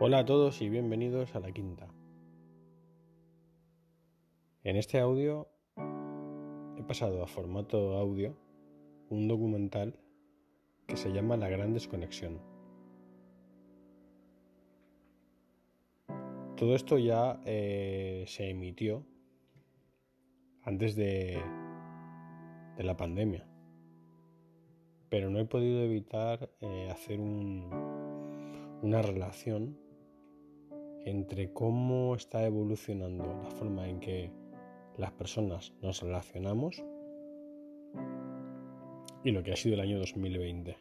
Hola a todos y bienvenidos a la quinta. En este audio he pasado a formato audio un documental que se llama La Gran Desconexión. Todo esto ya eh, se emitió antes de, la pandemia, pero no he podido evitar eh, hacer un, una relación entre cómo está evolucionando la forma en que las personas nos relacionamos y lo que ha sido el año 2020.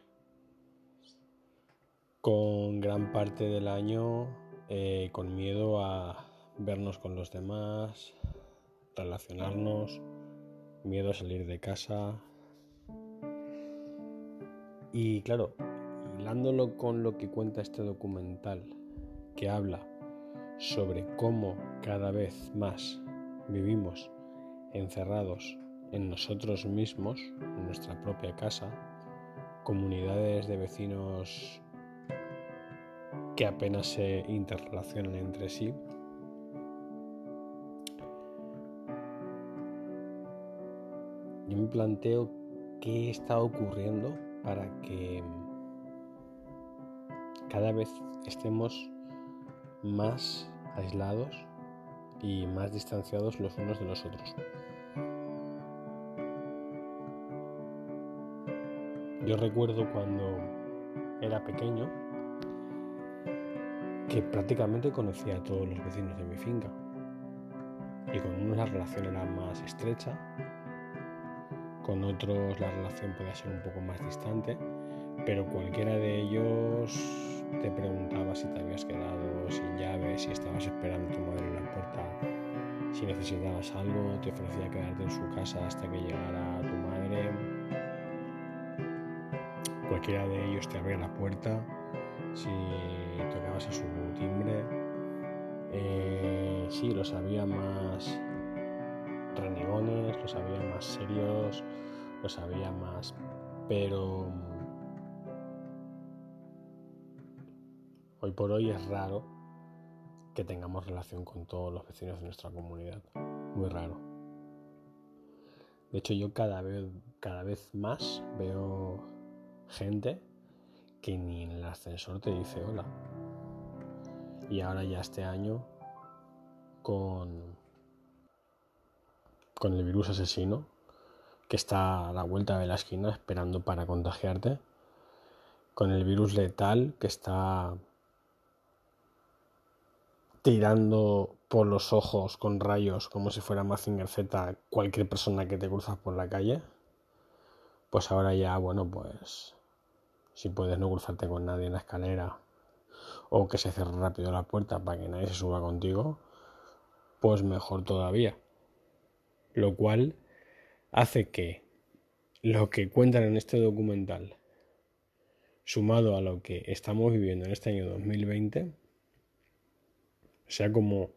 Con gran parte del año eh, con miedo a vernos con los demás, relacionarnos, miedo a salir de casa. Y claro, hilándolo con lo que cuenta este documental, que habla sobre cómo cada vez más vivimos encerrados en nosotros mismos, en nuestra propia casa, comunidades de vecinos que apenas se interrelacionan entre sí. Yo me planteo qué está ocurriendo para que cada vez estemos más aislados y más distanciados los unos de los otros. Yo recuerdo cuando era pequeño que prácticamente conocía a todos los vecinos de mi finca y con unos la relación era más estrecha, con otros la relación podía ser un poco más distante, pero cualquiera de ellos te preguntaba si te habías quedado sin llave, si estabas esperando a tu madre en la puerta, si necesitabas algo, te ofrecía quedarte en su casa hasta que llegara tu madre. Cualquiera de ellos te abría la puerta si tocabas a su timbre. Eh, sí, los había más renegones, los había más serios, los había más... Pero Hoy por hoy es raro que tengamos relación con todos los vecinos de nuestra comunidad. Muy raro. De hecho, yo cada vez, cada vez más veo gente que ni en el ascensor te dice hola. Y ahora ya este año, con, con el virus asesino, que está a la vuelta de la esquina esperando para contagiarte, con el virus letal que está tirando por los ojos con rayos como si fuera Mazinger Z cualquier persona que te cruzas por la calle, pues ahora ya, bueno, pues si puedes no cruzarte con nadie en la escalera o que se cierre rápido la puerta para que nadie se suba contigo, pues mejor todavía. Lo cual hace que lo que cuentan en este documental, sumado a lo que estamos viviendo en este año 2020, sea como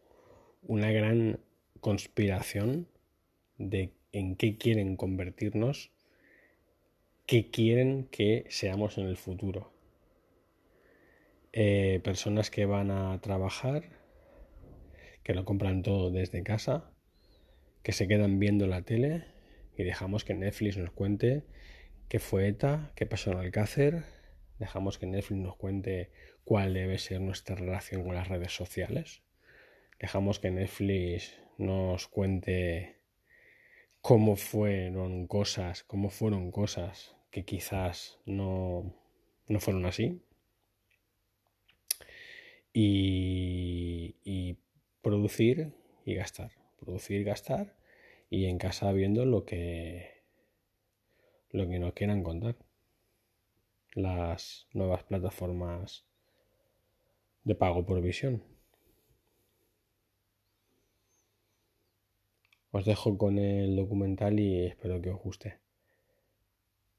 una gran conspiración de en qué quieren convertirnos, qué quieren que seamos en el futuro. Eh, personas que van a trabajar, que lo compran todo desde casa, que se quedan viendo la tele y dejamos que Netflix nos cuente qué fue ETA, qué pasó en Alcácer, dejamos que Netflix nos cuente cuál debe ser nuestra relación con las redes sociales. Dejamos que Netflix nos cuente cómo fueron cosas, cómo fueron cosas que quizás no, no fueron así. Y, producir y gastar. Producir y gastar. Y en casa viendo lo que, lo que nos quieran contar. Las nuevas plataformas de pago por visión. Os dejo con el documental y espero que os guste.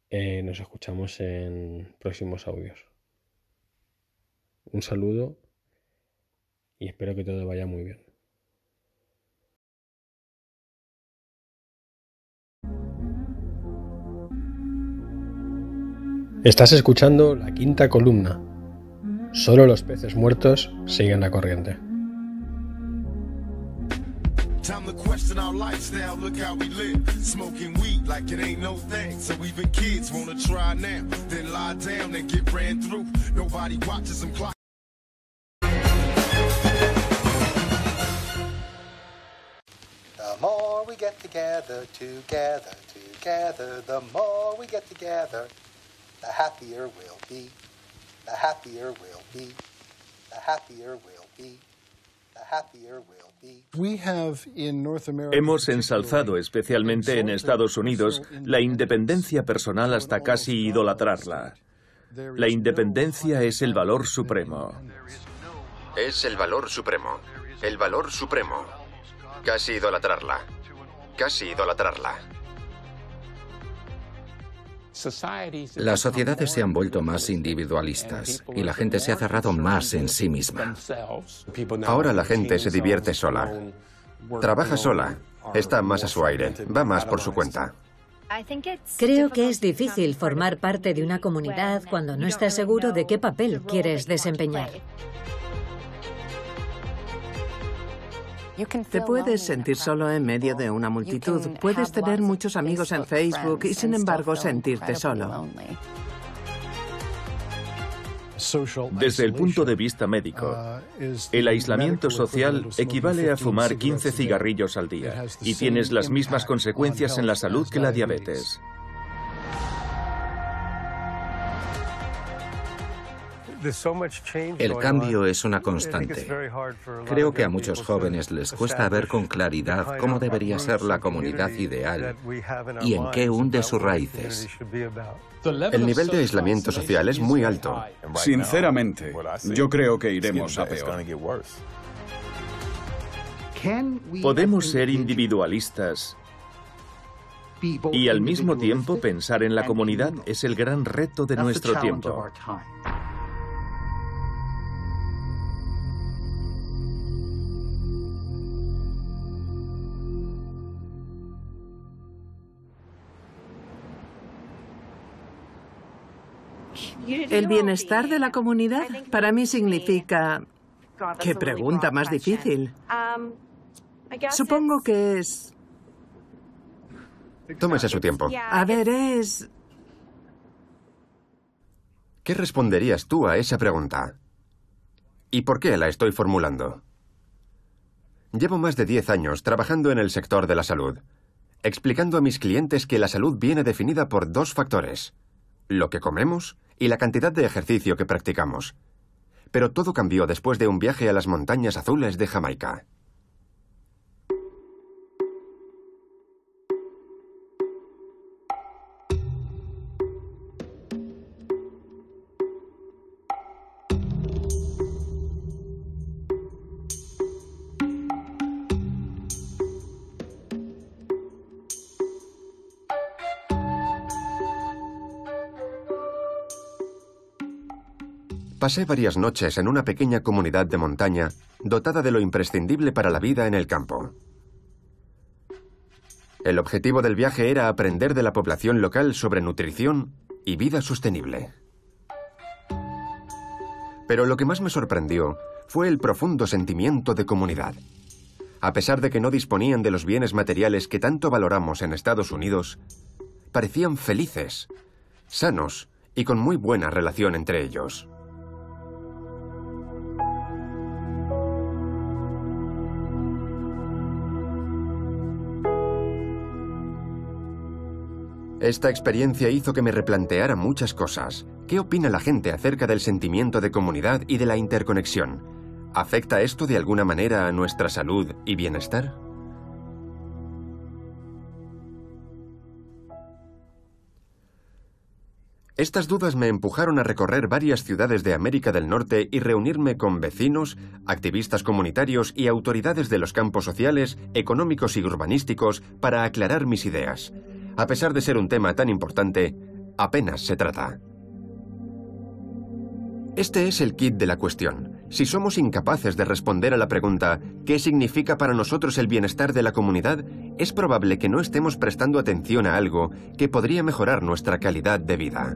Eh, nos escuchamos en próximos audios. Un saludo y espero que todo vaya muy bien. Estás escuchando la quinta columna Solo los peces muertos siguen la corriente. Time to question our lifestyle, look how we live. Smoking weed like it ain't no thing. So even kids wanna try now, then lie down and get ran through. Nobody watches them clock. The more we get together, together, together, the more we get together, the happier we'll be. The happier we'll be. The happier we'll be. The happier we'll be. Hemos ensalzado especialmente en Estados Unidos la independencia personal hasta casi idolatrarla. La independencia es el valor supremo. Es el valor supremo. El valor supremo. Casi idolatrarla. Casi idolatrarla. Las sociedades se han vuelto más individualistas y la gente se ha cerrado más en sí misma. Ahora la gente se divierte sola. Trabaja sola. Está más a su aire. Va más por su cuenta. Creo que es difícil formar parte de una comunidad cuando no estás seguro de qué papel quieres desempeñar. Te puedes sentir solo en medio de una multitud. Puedes tener muchos amigos en Facebook y sin embargo sentirte solo. Desde el punto de vista médico, el aislamiento social equivale a fumar 15 cigarrillos al día y tienes las mismas consecuencias en la salud que la diabetes. El cambio es una constante. Creo que a muchos jóvenes les cuesta ver con claridad cómo debería ser la comunidad ideal y en qué hunde sus raíces. El nivel de aislamiento social es muy alto. Sinceramente, yo creo que iremos a peor. ¿Podemos ser individualistas y al mismo tiempo pensar en la comunidad? Es el gran reto de nuestro tiempo. El bienestar de la comunidad para mí significa... ¿Qué pregunta más difícil? Supongo que es... Tómese su tiempo. A ver, es... ¿Qué responderías tú a esa pregunta? ¿Y por qué la estoy formulando? Llevo más de 10 años trabajando en el sector de la salud, explicando a mis clientes que la salud viene definida por dos factores, lo que comemos y la cantidad de ejercicio que practicamos. Pero todo cambió después de un viaje a las montañas azules de Jamaica. Pasé varias noches en una pequeña comunidad de montaña dotada de lo imprescindible para la vida en el campo. El objetivo del viaje era aprender de la población local sobre nutrición y vida sostenible. Pero lo que más me sorprendió fue el profundo sentimiento de comunidad. A pesar de que no disponían de los bienes materiales que tanto valoramos en Estados Unidos, parecían felices, sanos y con muy buena relación entre ellos. Esta experiencia hizo que me replanteara muchas cosas. ¿Qué opina la gente acerca del sentimiento de comunidad y de la interconexión? ¿Afecta esto de alguna manera a nuestra salud y bienestar? Estas dudas me empujaron a recorrer varias ciudades de América del Norte y reunirme con vecinos, activistas comunitarios y autoridades de los campos sociales, económicos y urbanísticos para aclarar mis ideas. A pesar de ser un tema tan importante, apenas se trata. Este es el kit de la cuestión. Si somos incapaces de responder a la pregunta ¿qué significa para nosotros el bienestar de la comunidad? Es probable que no estemos prestando atención a algo que podría mejorar nuestra calidad de vida.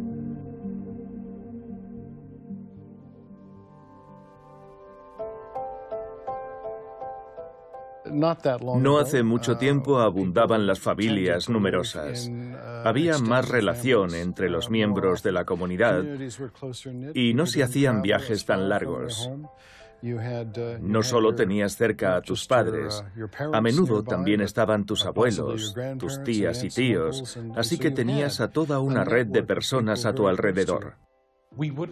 No hace mucho tiempo abundaban las familias numerosas. Había más relación entre los miembros de la comunidad y no se hacían viajes tan largos. No solo tenías cerca a tus padres, a menudo también estaban tus abuelos, tus tías y tíos, así que tenías a toda una red de personas a tu alrededor.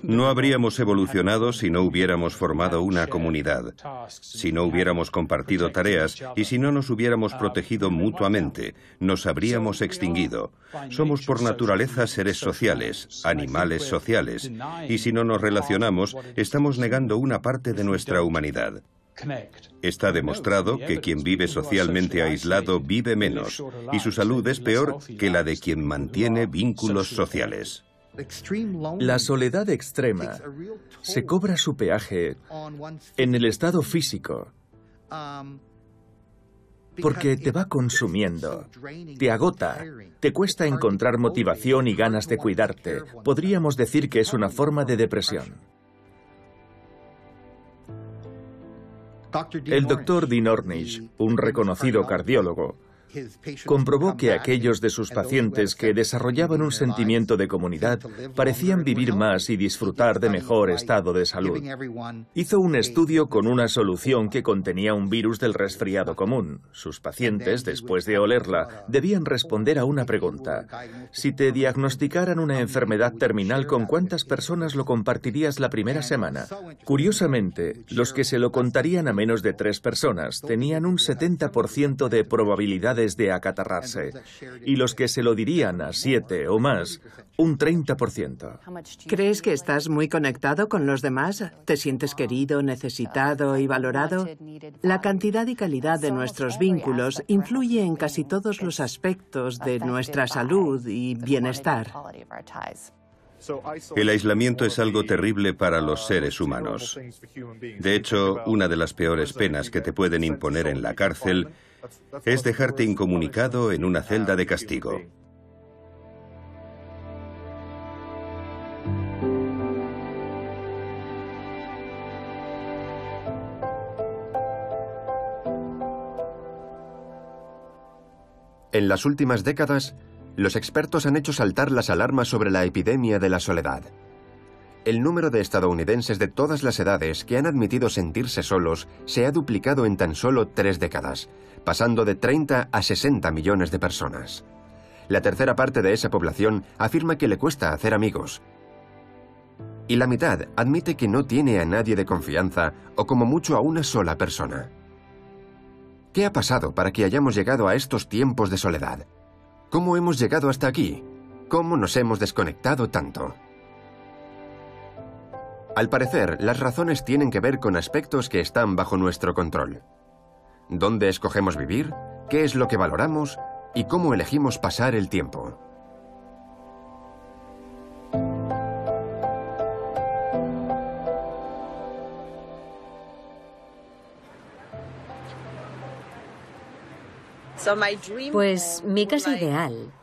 No habríamos evolucionado si no hubiéramos formado una comunidad, si no hubiéramos compartido tareas y si no nos hubiéramos protegido mutuamente, nos habríamos extinguido. Somos por naturaleza seres sociales, animales sociales, y si no nos relacionamos, estamos negando una parte de nuestra humanidad. Está demostrado que quien vive socialmente aislado vive menos y su salud es peor que la de quien mantiene vínculos sociales. La soledad extrema se cobra su peaje en el estado físico porque te va consumiendo, te agota, te cuesta encontrar motivación y ganas de cuidarte. Podríamos decir que es una forma de depresión. El doctor Dean Ornish, un reconocido cardiólogo, comprobó que aquellos de sus pacientes que desarrollaban un sentimiento de comunidad parecían vivir más y disfrutar de mejor estado de salud. Hizo un estudio con una solución que contenía un virus del resfriado común. Sus pacientes, después de olerla, debían responder a una pregunta. Si te diagnosticaran una enfermedad terminal, ¿con cuántas personas lo compartirías la primera semana? Curiosamente, los que se lo contarían a menos de tres personas tenían un 70% de probabilidad de acatarrarse, y los que se lo dirían a siete o más, un 30%. ¿Crees que estás muy conectado con los demás? ¿Te sientes querido, necesitado y valorado? La cantidad y calidad de nuestros vínculos influye en casi todos los aspectos de nuestra salud y bienestar. El aislamiento es algo terrible para los seres humanos. De hecho, una de las peores penas que te pueden imponer en la cárcel es dejarte incomunicado en una celda de castigo. En las últimas décadas, los expertos han hecho saltar las alarmas sobre la epidemia de la soledad. El número de estadounidenses de todas las edades que han admitido sentirse solos se ha duplicado en tan solo tres décadas, pasando de 30 a 60 millones de personas. La tercera parte de esa población afirma que le cuesta hacer amigos. Y la mitad admite que no tiene a nadie de confianza o como mucho a una sola persona. ¿Qué ha pasado para que hayamos llegado a estos tiempos de soledad? ¿Cómo hemos llegado hasta aquí? ¿Cómo nos hemos desconectado tanto? Al parecer, las razones tienen que ver con aspectos que están bajo nuestro control dónde escogemos vivir, qué es lo que valoramos y cómo elegimos pasar el tiempo. Pues mi casa ideal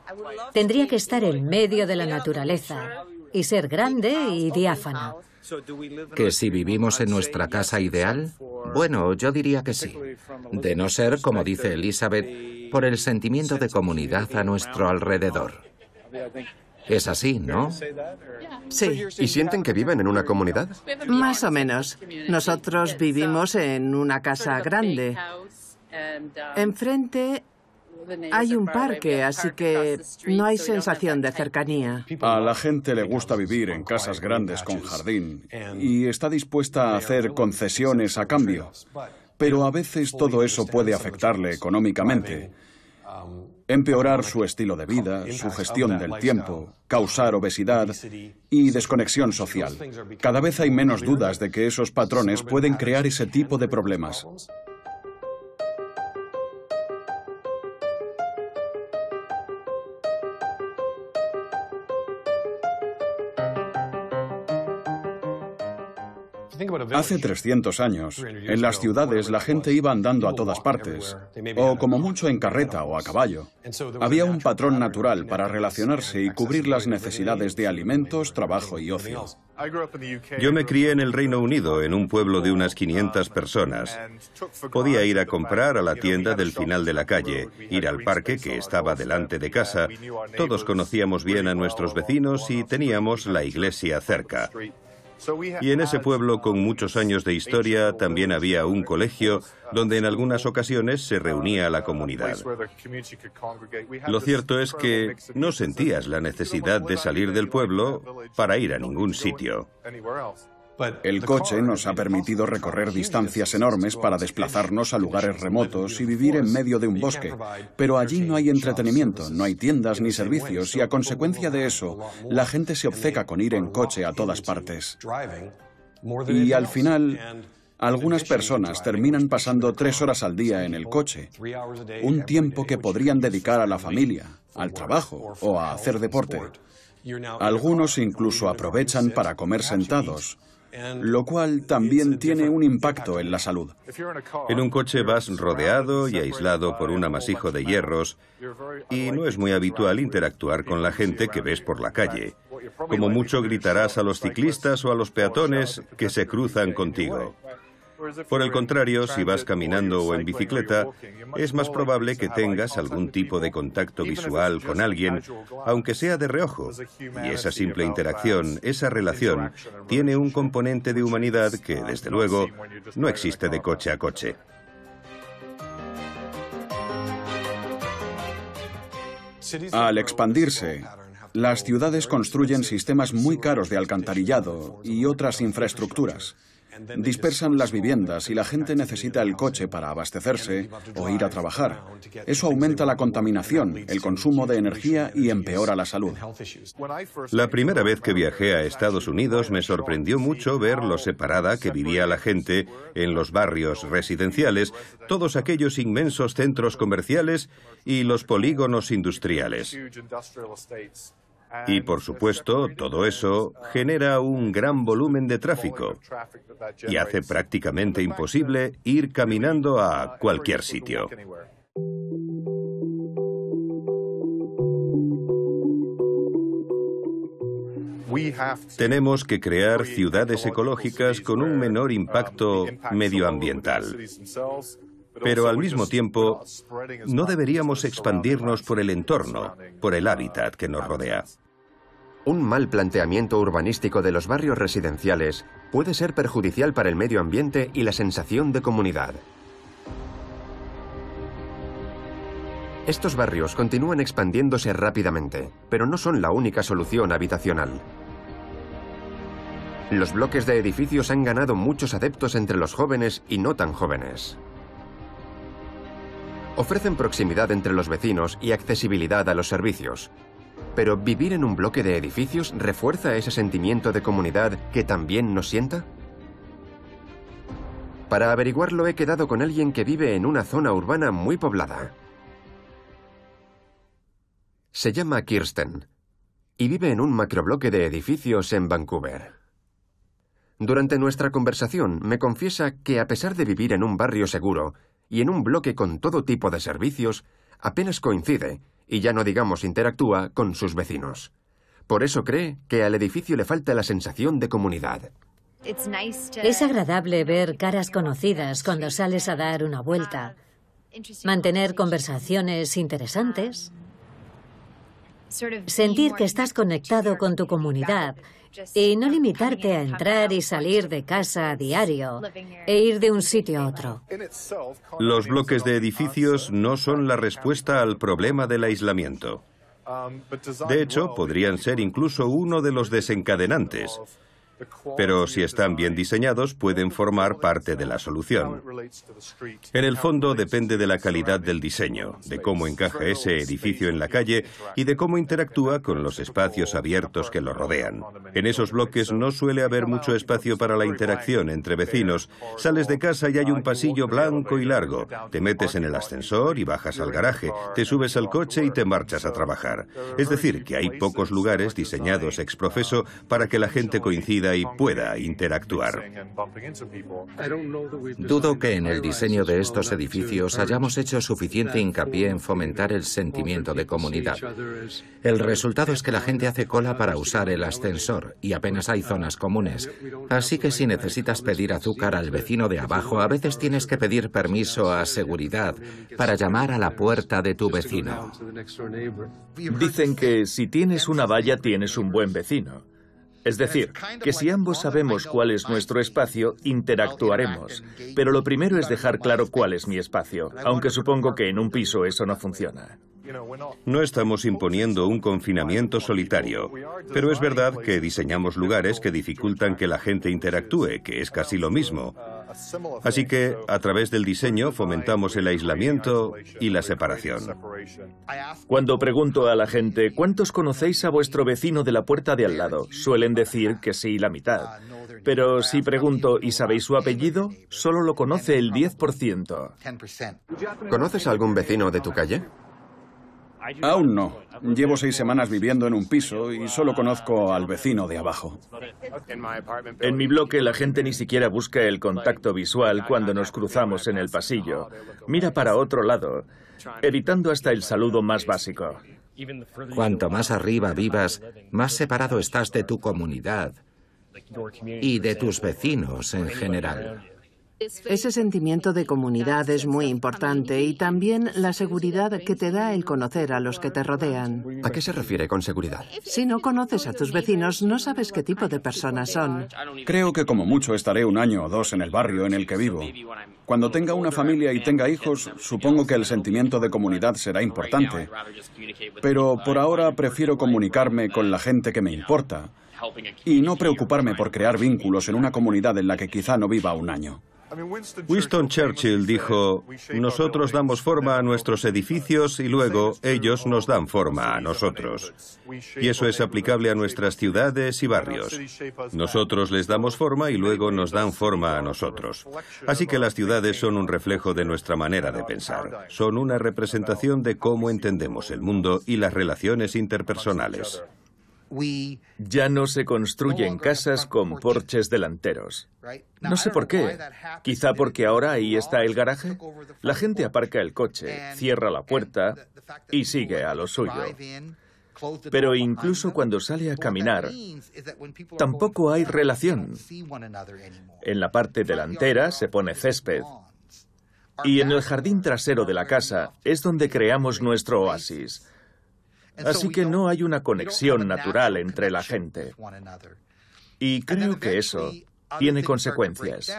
tendría que estar en medio de la naturaleza y ser grande y diáfana. ¿Que si vivimos en nuestra casa ideal? Bueno, yo diría que sí. De no ser, como dice Elizabeth, por el sentimiento de comunidad a nuestro alrededor. Es así, ¿no? Sí. ¿Y sienten que viven en una comunidad? Más o menos. Nosotros vivimos en una casa grande. Enfrente hay un parque, así que no hay sensación de cercanía. A la gente le gusta vivir en casas grandes con jardín y está dispuesta a hacer concesiones a cambio. Pero a veces todo eso puede afectarle económicamente, empeorar su estilo de vida, su gestión del tiempo, causar obesidad y desconexión social. Cada vez hay menos dudas de que esos patrones pueden crear ese tipo de problemas. Hace 300 años, en las ciudades la gente iba andando a todas partes, o como mucho en carreta o a caballo. Había un patrón natural para relacionarse y cubrir las necesidades de alimentos, trabajo y ocio. Yo me crié en el Reino Unido, en un pueblo de unas 500 personas. Podía ir a comprar a la tienda del final de la calle, ir al parque que estaba delante de casa. Todos conocíamos bien a nuestros vecinos y teníamos la iglesia cerca. Y en ese pueblo con muchos años de historia también había un colegio donde en algunas ocasiones se reunía la comunidad. Lo cierto es que no sentías la necesidad de salir del pueblo para ir a ningún sitio. El coche nos ha permitido recorrer distancias enormes para desplazarnos a lugares remotos y vivir en medio de un bosque, pero allí no hay entretenimiento, no hay tiendas ni servicios y a consecuencia de eso, la gente se obceca con ir en coche a todas partes. Y al final, algunas personas terminan pasando tres horas al día en el coche, un tiempo que podrían dedicar a la familia, al trabajo o a hacer deporte. Algunos incluso aprovechan para comer sentados, lo cual también tiene un impacto en la salud. En un coche vas rodeado y aislado por un amasijo de hierros y no es muy habitual interactuar con la gente que ves por la calle. Como mucho gritarás a los ciclistas o a los peatones que se cruzan contigo. Por el contrario, si vas caminando o en bicicleta, es más probable que tengas algún tipo de contacto visual con alguien, aunque sea de reojo. Y esa simple interacción, esa relación, tiene un componente de humanidad que, desde luego, no existe de coche a coche. Al expandirse, las ciudades construyen sistemas muy caros de alcantarillado y otras infraestructuras dispersan las viviendas y la gente necesita el coche para abastecerse o ir a trabajar. Eso aumenta la contaminación, el consumo de energía y empeora la salud. La primera vez que viajé a Estados Unidos me sorprendió mucho ver lo separada que vivía la gente en los barrios residenciales, todos aquellos inmensos centros comerciales y los polígonos industriales. Y por supuesto, todo eso genera un gran volumen de tráfico y hace prácticamente imposible ir caminando a cualquier sitio. Tenemos que crear ciudades ecológicas con un menor impacto medioambiental. Pero al mismo tiempo, no deberíamos expandirnos por el entorno, por el hábitat que nos rodea. Un mal planteamiento urbanístico de los barrios residenciales puede ser perjudicial para el medio ambiente y la sensación de comunidad. Estos barrios continúan expandiéndose rápidamente, pero no son la única solución habitacional. Los bloques de edificios han ganado muchos adeptos entre los jóvenes y no tan jóvenes. Ofrecen proximidad entre los vecinos y accesibilidad a los servicios. Pero ¿vivir en un bloque de edificios refuerza ese sentimiento de comunidad que también nos sienta? Para averiguarlo he quedado con alguien que vive en una zona urbana muy poblada. Se llama Kirsten y vive en un macrobloque de edificios en Vancouver. Durante nuestra conversación me confiesa que a pesar de vivir en un barrio seguro, y en un bloque con todo tipo de servicios, apenas coincide, y ya no digamos interactúa, con sus vecinos. Por eso cree que al edificio le falta la sensación de comunidad. Es agradable ver caras conocidas cuando sales a dar una vuelta, mantener conversaciones interesantes, sentir que estás conectado con tu comunidad y no limitarte a entrar y salir de casa a diario e ir de un sitio a otro. Los bloques de edificios no son la respuesta al problema del aislamiento. De hecho, podrían ser incluso uno de los desencadenantes. Pero si están bien diseñados, pueden formar parte de la solución. En el fondo depende de la calidad del diseño, de cómo encaja ese edificio en la calle y de cómo interactúa con los espacios abiertos que lo rodean. En esos bloques no suele haber mucho espacio para la interacción entre vecinos. Sales de casa y hay un pasillo blanco y largo. Te metes en el ascensor y bajas al garaje. Te subes al coche y te marchas a trabajar. Es decir, que hay pocos lugares diseñados ex profeso para que la gente coincida y pueda interactuar. Dudo que en el diseño de estos edificios hayamos hecho suficiente hincapié en fomentar el sentimiento de comunidad. El resultado es que la gente hace cola para usar el ascensor y apenas hay zonas comunes. Así que si necesitas pedir azúcar al vecino de abajo, a veces tienes que pedir permiso a seguridad para llamar a la puerta de tu vecino. Dicen que si tienes una valla tienes un buen vecino. Es decir, que si ambos sabemos cuál es nuestro espacio, interactuaremos. Pero lo primero es dejar claro cuál es mi espacio, aunque supongo que en un piso eso no funciona. No estamos imponiendo un confinamiento solitario, pero es verdad que diseñamos lugares que dificultan que la gente interactúe, que es casi lo mismo. Así que, a través del diseño, fomentamos el aislamiento y la separación. Cuando pregunto a la gente, ¿cuántos conocéis a vuestro vecino de la puerta de al lado? Suelen decir que sí, la mitad. Pero si pregunto, ¿y sabéis su apellido? Solo lo conoce el 10%. ¿Conoces a algún vecino de tu calle? Aún no. Llevo seis semanas viviendo en un piso y solo conozco al vecino de abajo. En mi bloque la gente ni siquiera busca el contacto visual cuando nos cruzamos en el pasillo. Mira para otro lado, evitando hasta el saludo más básico. Cuanto más arriba vivas, más separado estás de tu comunidad y de tus vecinos en general. Ese sentimiento de comunidad es muy importante y también la seguridad que te da el conocer a los que te rodean. ¿A qué se refiere con seguridad? Si no conoces a tus vecinos, no sabes qué tipo de personas son. Creo que como mucho estaré un año o dos en el barrio en el que vivo. Cuando tenga una familia y tenga hijos, supongo que el sentimiento de comunidad será importante. Pero por ahora prefiero comunicarme con la gente que me importa y no preocuparme por crear vínculos en una comunidad en la que quizá no viva un año. Winston Churchill dijo, nosotros damos forma a nuestros edificios y luego ellos nos dan forma a nosotros. Y eso es aplicable a nuestras ciudades y barrios. Nosotros les damos forma y luego nos dan forma a nosotros. Así que las ciudades son un reflejo de nuestra manera de pensar. Son una representación de cómo entendemos el mundo y las relaciones interpersonales. Ya no se construyen casas con porches delanteros. No sé por qué. Quizá porque ahora ahí está el garaje. La gente aparca el coche, cierra la puerta y sigue a lo suyo. Pero incluso cuando sale a caminar, tampoco hay relación. En la parte delantera se pone césped. Y en el jardín trasero de la casa es donde creamos nuestro oasis Así que no hay una conexión natural entre la gente. Y creo que eso tiene consecuencias.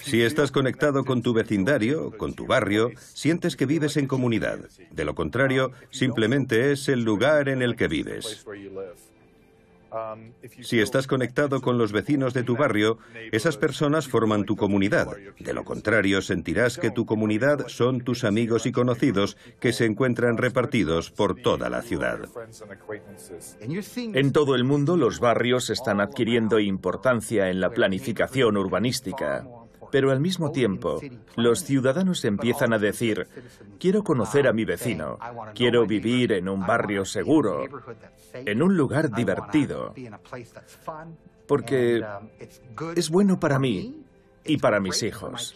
Si estás conectado con tu vecindario, con tu barrio, sientes que vives en comunidad. De lo contrario, simplemente es el lugar en el que vives. Si estás conectado con los vecinos de tu barrio, esas personas forman tu comunidad. De lo contrario, sentirás que tu comunidad son tus amigos y conocidos que se encuentran repartidos por toda la ciudad. En todo el mundo, los barrios están adquiriendo importancia en la planificación urbanística. Pero al mismo tiempo, los ciudadanos empiezan a decir, quiero conocer a mi vecino, quiero vivir en un barrio seguro, en un lugar divertido, porque es bueno para mí y para mis hijos.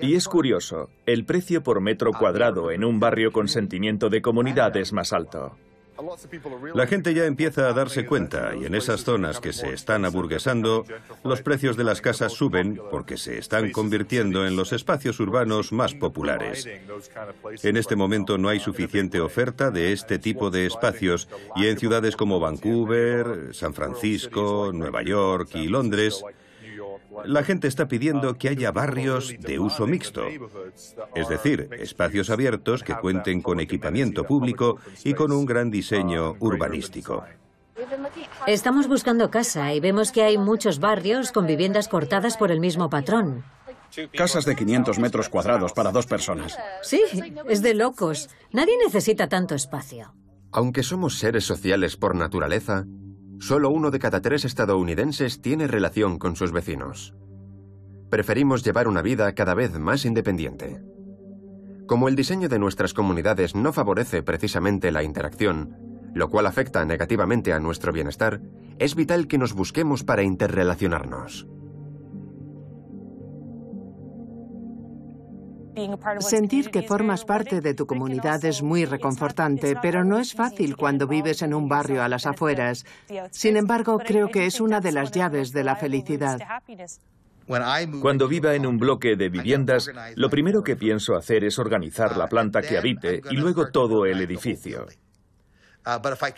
Y es curioso, el precio por metro cuadrado en un barrio con sentimiento de comunidad es más alto. La gente ya empieza a darse cuenta y en esas zonas que se están aburguesando, los precios de las casas suben porque se están convirtiendo en los espacios urbanos más populares. En este momento no hay suficiente oferta de este tipo de espacios y en ciudades como Vancouver, San Francisco, Nueva York y Londres, la gente está pidiendo que haya barrios de uso mixto, es decir, espacios abiertos que cuenten con equipamiento público y con un gran diseño urbanístico. Estamos buscando casa y vemos que hay muchos barrios con viviendas cortadas por el mismo patrón. Casas de 500 metros cuadrados para dos personas. Sí, es de locos. Nadie necesita tanto espacio. Aunque somos seres sociales por naturaleza, Solo uno de cada tres estadounidenses tiene relación con sus vecinos. Preferimos llevar una vida cada vez más independiente. Como el diseño de nuestras comunidades no favorece precisamente la interacción, lo cual afecta negativamente a nuestro bienestar, es vital que nos busquemos para interrelacionarnos. Sentir que formas parte de tu comunidad es muy reconfortante, pero no es fácil cuando vives en un barrio a las afueras. Sin embargo, creo que es una de las llaves de la felicidad. Cuando viva en un bloque de viviendas, lo primero que pienso hacer es organizar la planta que habite y luego todo el edificio.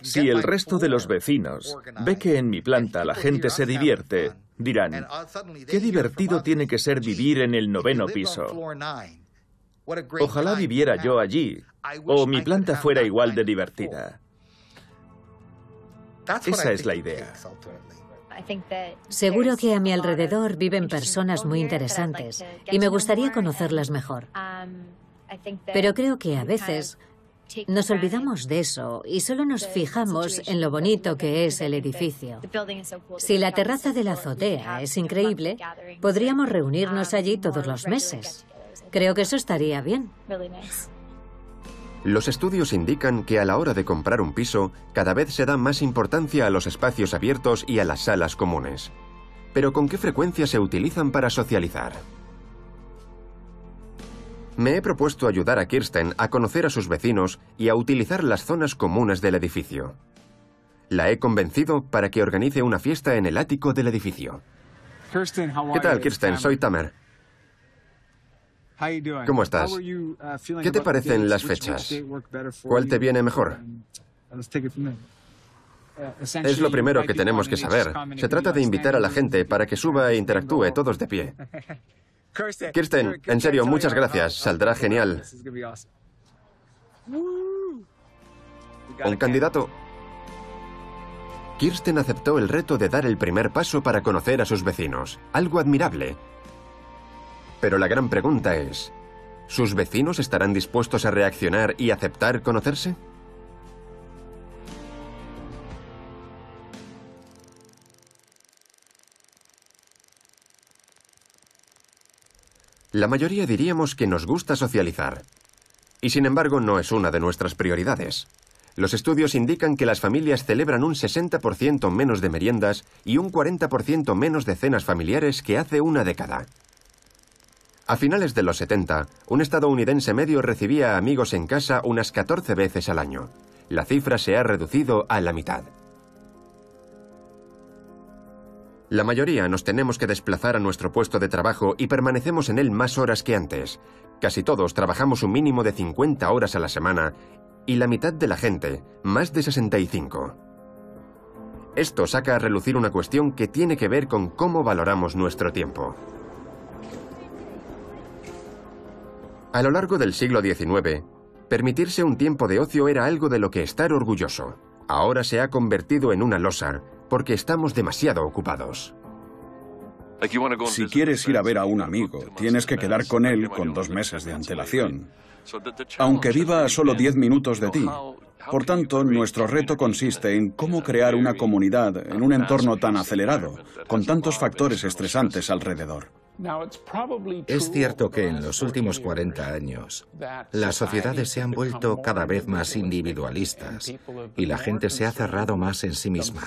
Si el resto de los vecinos ve que en mi planta la gente se divierte, dirán, qué divertido tiene que ser vivir en el noveno piso. Ojalá viviera yo allí, o mi planta fuera igual de divertida. Esa es la idea. Seguro que a mi alrededor viven personas muy interesantes y me gustaría conocerlas mejor. Pero creo que a veces nos olvidamos de eso y solo nos fijamos en lo bonito que es el edificio. Si la terraza de la azotea es increíble, podríamos reunirnos allí todos los meses. Creo que eso estaría bien. Los estudios indican que a la hora de comprar un piso, cada vez se da más importancia a los espacios abiertos y a las salas comunes. Pero ¿con qué frecuencia se utilizan para socializar? Me he propuesto ayudar a Kirsten a conocer a sus vecinos y a utilizar las zonas comunes del edificio. La he convencido para que organice una fiesta en el ático del edificio. ¿Qué tal, Kirsten? Soy Tamer. ¿Cómo estás? Uh, ¿Qué te parecen las fechas? ¿Cuál te viene mejor? Uh, es lo primero que tenemos que saber. Se trata de invitar a la gente para que suba e interactúe todos de pie. Kirsten, en serio, muchas gracias. Saldrá genial. Un candidato. Kirsten aceptó el reto de dar el primer paso para conocer a sus vecinos. Algo admirable. Pero la gran pregunta es, ¿sus vecinos estarán dispuestos a reaccionar y aceptar conocerse? La mayoría diríamos que nos gusta socializar. Y sin embargo no es una de nuestras prioridades. Los estudios indican que las familias celebran un 60% menos de meriendas y un 40% menos de cenas familiares que hace una década. A finales de los 70, un estadounidense medio recibía amigos en casa unas 14 veces al año. La cifra se ha reducido a la mitad. La mayoría nos tenemos que desplazar a nuestro puesto de trabajo y permanecemos en él más horas que antes. Casi todos trabajamos un mínimo de 50 horas a la semana y la mitad de la gente, más de 65. Esto saca a relucir una cuestión que tiene que ver con cómo valoramos nuestro tiempo. A lo largo del siglo XIX, permitirse un tiempo de ocio era algo de lo que estar orgulloso. Ahora se ha convertido en una losa porque estamos demasiado ocupados. Si quieres ir a ver a un amigo, tienes que quedar con él con dos meses de antelación, aunque viva a solo diez minutos de ti. Por tanto, nuestro reto consiste en cómo crear una comunidad en un entorno tan acelerado, con tantos factores estresantes alrededor. Es cierto que en los últimos 40 años las sociedades se han vuelto cada vez más individualistas y la gente se ha cerrado más en sí misma.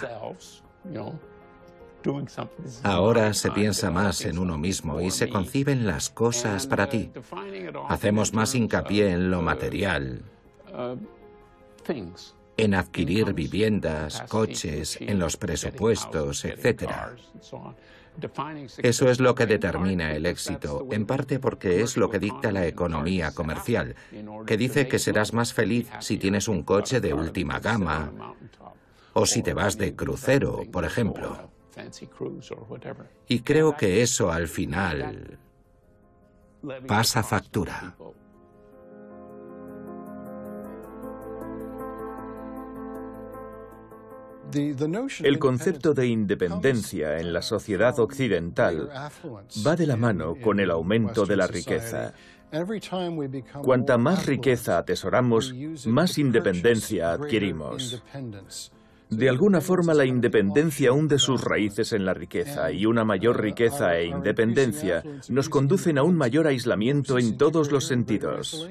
Ahora se piensa más en uno mismo y se conciben las cosas para ti. Hacemos más hincapié en lo material, en adquirir viviendas, coches, en los presupuestos, etc. Eso es lo que determina el éxito, en parte porque es lo que dicta la economía comercial, que dice que serás más feliz si tienes un coche de última gama o si te vas de crucero, por ejemplo. Y creo que eso al final pasa factura. El concepto de independencia en la sociedad occidental va de la mano con el aumento de la riqueza. Cuanta más riqueza atesoramos, más independencia adquirimos. De alguna forma la independencia hunde sus raíces en la riqueza y una mayor riqueza e independencia nos conducen a un mayor aislamiento en todos los sentidos.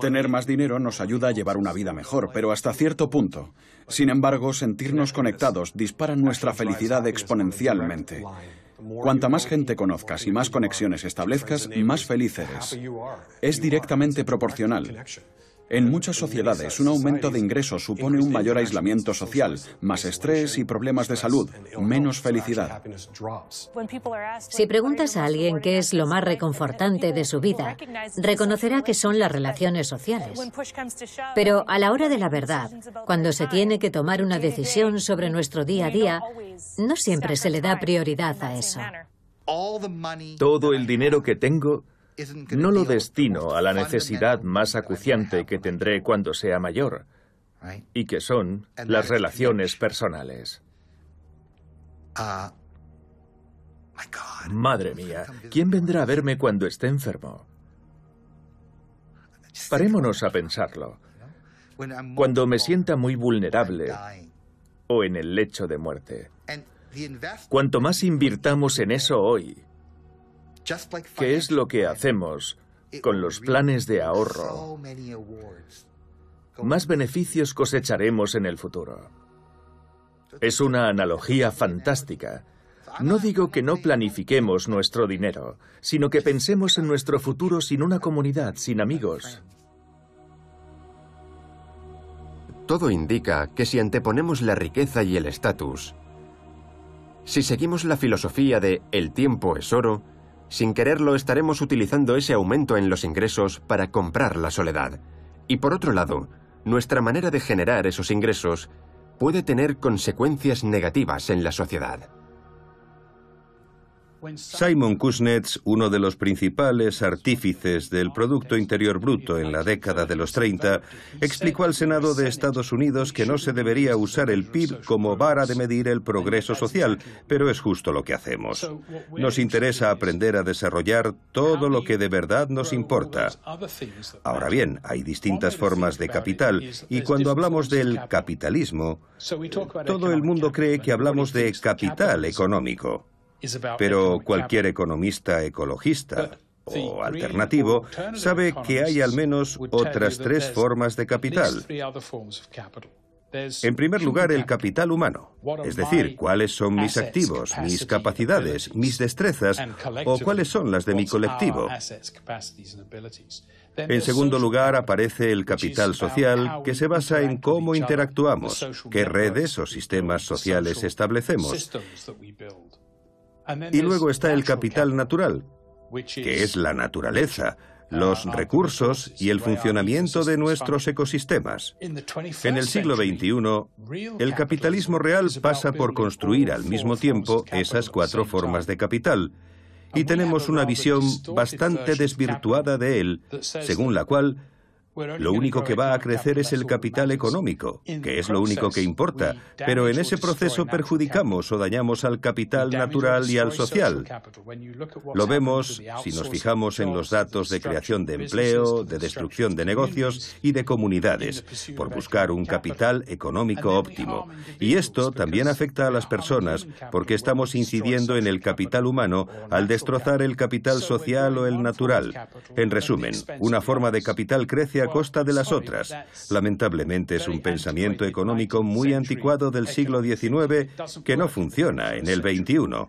Tener más dinero nos ayuda a llevar una vida mejor, pero hasta cierto punto. Sin embargo, sentirnos conectados dispara nuestra felicidad exponencialmente. Cuanta más gente conozcas y más conexiones establezcas, más feliz eres. Es directamente proporcional. En muchas sociedades, un aumento de ingresos supone un mayor aislamiento social, más estrés y problemas de salud, menos felicidad. Si preguntas a alguien qué es lo más reconfortante de su vida, reconocerá que son las relaciones sociales. Pero a la hora de la verdad, cuando se tiene que tomar una decisión sobre nuestro día a día, no siempre se le da prioridad a eso. Todo el dinero que tengo no lo destino a la necesidad más acuciante que tendré cuando sea mayor, y que son las relaciones personales. Madre mía, ¿quién vendrá a verme cuando esté enfermo? Parémonos a pensarlo. Cuando me sienta muy vulnerable o en el lecho de muerte. Cuanto más invirtamos en eso hoy, ¿Qué es lo que hacemos con los planes de ahorro? Más beneficios cosecharemos en el futuro. Es una analogía fantástica. No digo que no planifiquemos nuestro dinero, sino que pensemos en nuestro futuro sin una comunidad, sin amigos. Todo indica que si anteponemos la riqueza y el estatus, si seguimos la filosofía de el tiempo es oro, sin quererlo estaremos utilizando ese aumento en los ingresos para comprar la soledad. Y por otro lado, nuestra manera de generar esos ingresos puede tener consecuencias negativas en la sociedad. Simon Kuznets, uno de los principales artífices del Producto Interior Bruto en la década de los 30, explicó al Senado de Estados Unidos que no se debería usar el PIB como vara de medir el progreso social, pero es justo lo que hacemos. Nos interesa aprender a desarrollar todo lo que de verdad nos importa. Ahora bien, hay distintas formas de capital y cuando hablamos del capitalismo, todo el mundo cree que hablamos de capital económico. Pero cualquier economista ecologista o alternativo sabe que hay al menos otras tres formas de capital. En primer lugar, el capital humano, es decir, cuáles son mis activos, mis capacidades, mis destrezas o cuáles son las de mi colectivo. En segundo lugar, aparece el capital social, que se basa en cómo interactuamos, qué redes o sistemas sociales establecemos. Y luego está el capital natural, que es la naturaleza, los recursos y el funcionamiento de nuestros ecosistemas. En el siglo XXI, el capitalismo real pasa por construir al mismo tiempo esas cuatro formas de capital, y tenemos una visión bastante desvirtuada de él, según la cual lo único que va a crecer es el capital económico, que es lo único que importa, pero en ese proceso perjudicamos o dañamos al capital natural y al social. Lo vemos si nos fijamos en los datos de creación de empleo, de destrucción de negocios y de comunidades, por buscar un capital. económico óptimo. Y esto también afecta a las personas porque estamos incidiendo en el capital humano al destrozar el capital. social o el natural. En resumen, una forma de capital crece a costa de las otras. Lamentablemente es un pensamiento económico muy anticuado del siglo XIX que no funciona en el XXI.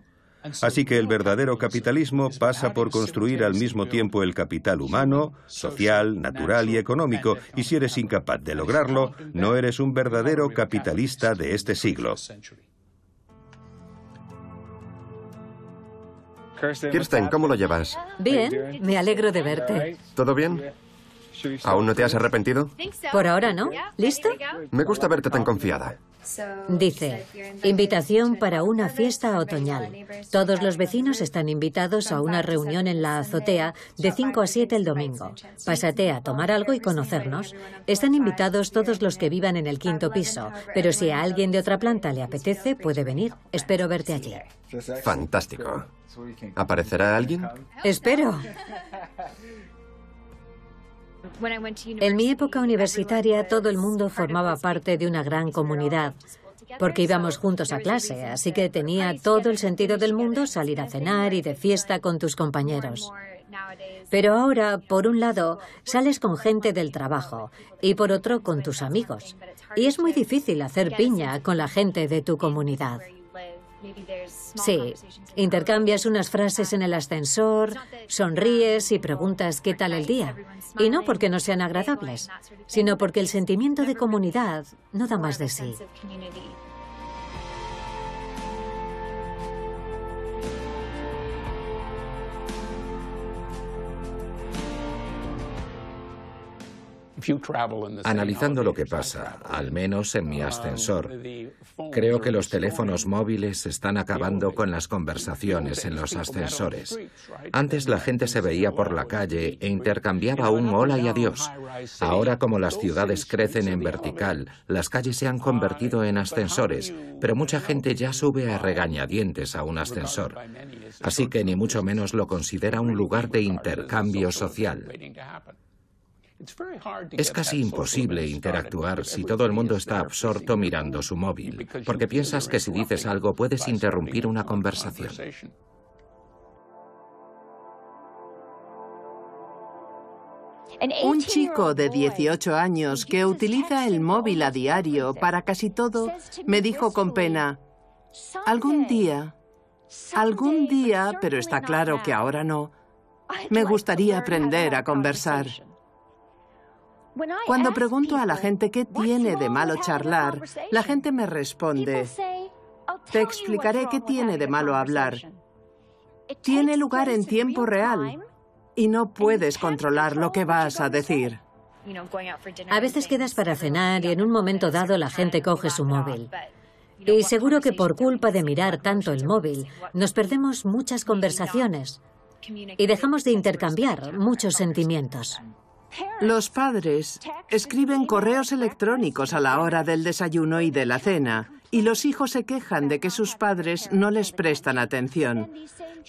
Así que el verdadero capitalismo pasa por construir al mismo tiempo el capital humano, social, natural y económico, y si eres incapaz de lograrlo, no eres un verdadero capitalista de este siglo. Kirsten, ¿cómo lo llevas? Bien, me alegro de verte. ¿Todo bien? ¿Aún no te has arrepentido? Por ahora no. ¿Listo? Me gusta verte tan confiada. Dice, invitación para una fiesta otoñal. Todos los vecinos están invitados a una reunión en la azotea de 5 a 7 el domingo. Pásate a tomar algo y conocernos. Están invitados todos los que vivan en el quinto piso, pero si a alguien de otra planta le apetece, puede venir. Espero verte allí. Fantástico. ¿Aparecerá alguien? Espero. En mi época universitaria todo el mundo formaba parte de una gran comunidad. porque íbamos juntos a clase, así que tenía todo el sentido del mundo salir a cenar y de fiesta con tus compañeros. Pero ahora, por un lado, sales con gente del trabajo y por otro con tus amigos. Y es muy difícil hacer piña con la gente de tu comunidad. Sí, intercambias unas frases en el ascensor, sonríes y preguntas qué tal el día. Y no porque no sean agradables, sino porque el sentimiento de comunidad no da más de sí. Analizando lo que pasa, al menos en mi ascensor, creo que los teléfonos móviles están acabando con las conversaciones en los ascensores. Antes la gente se veía por la calle e intercambiaba un hola y adiós. Ahora como las ciudades crecen en vertical, las calles se han convertido en ascensores, pero mucha gente ya sube a regañadientes a un ascensor. Así que ni mucho menos lo considera un lugar de intercambio social. Es casi imposible interactuar si todo el mundo está absorto mirando su móvil, porque piensas que si dices algo puedes interrumpir una conversación. Un chico de 18 años que utiliza el móvil a diario para casi todo me dijo con pena, algún día, algún día, pero está claro que ahora no, me gustaría aprender a conversar. Cuando pregunto a la gente qué tiene de malo charlar, la gente me responde, te explicaré qué tiene de malo hablar. Tiene lugar en tiempo real y no puedes controlar lo que vas a decir. A veces quedas para cenar y en un momento dado la gente coge su móvil. Y seguro que por culpa de mirar tanto el móvil, nos perdemos muchas conversaciones y dejamos de intercambiar muchos sentimientos. Los padres escriben correos electrónicos a la hora del desayuno y de la cena, y los hijos se quejan de que sus padres no les prestan atención.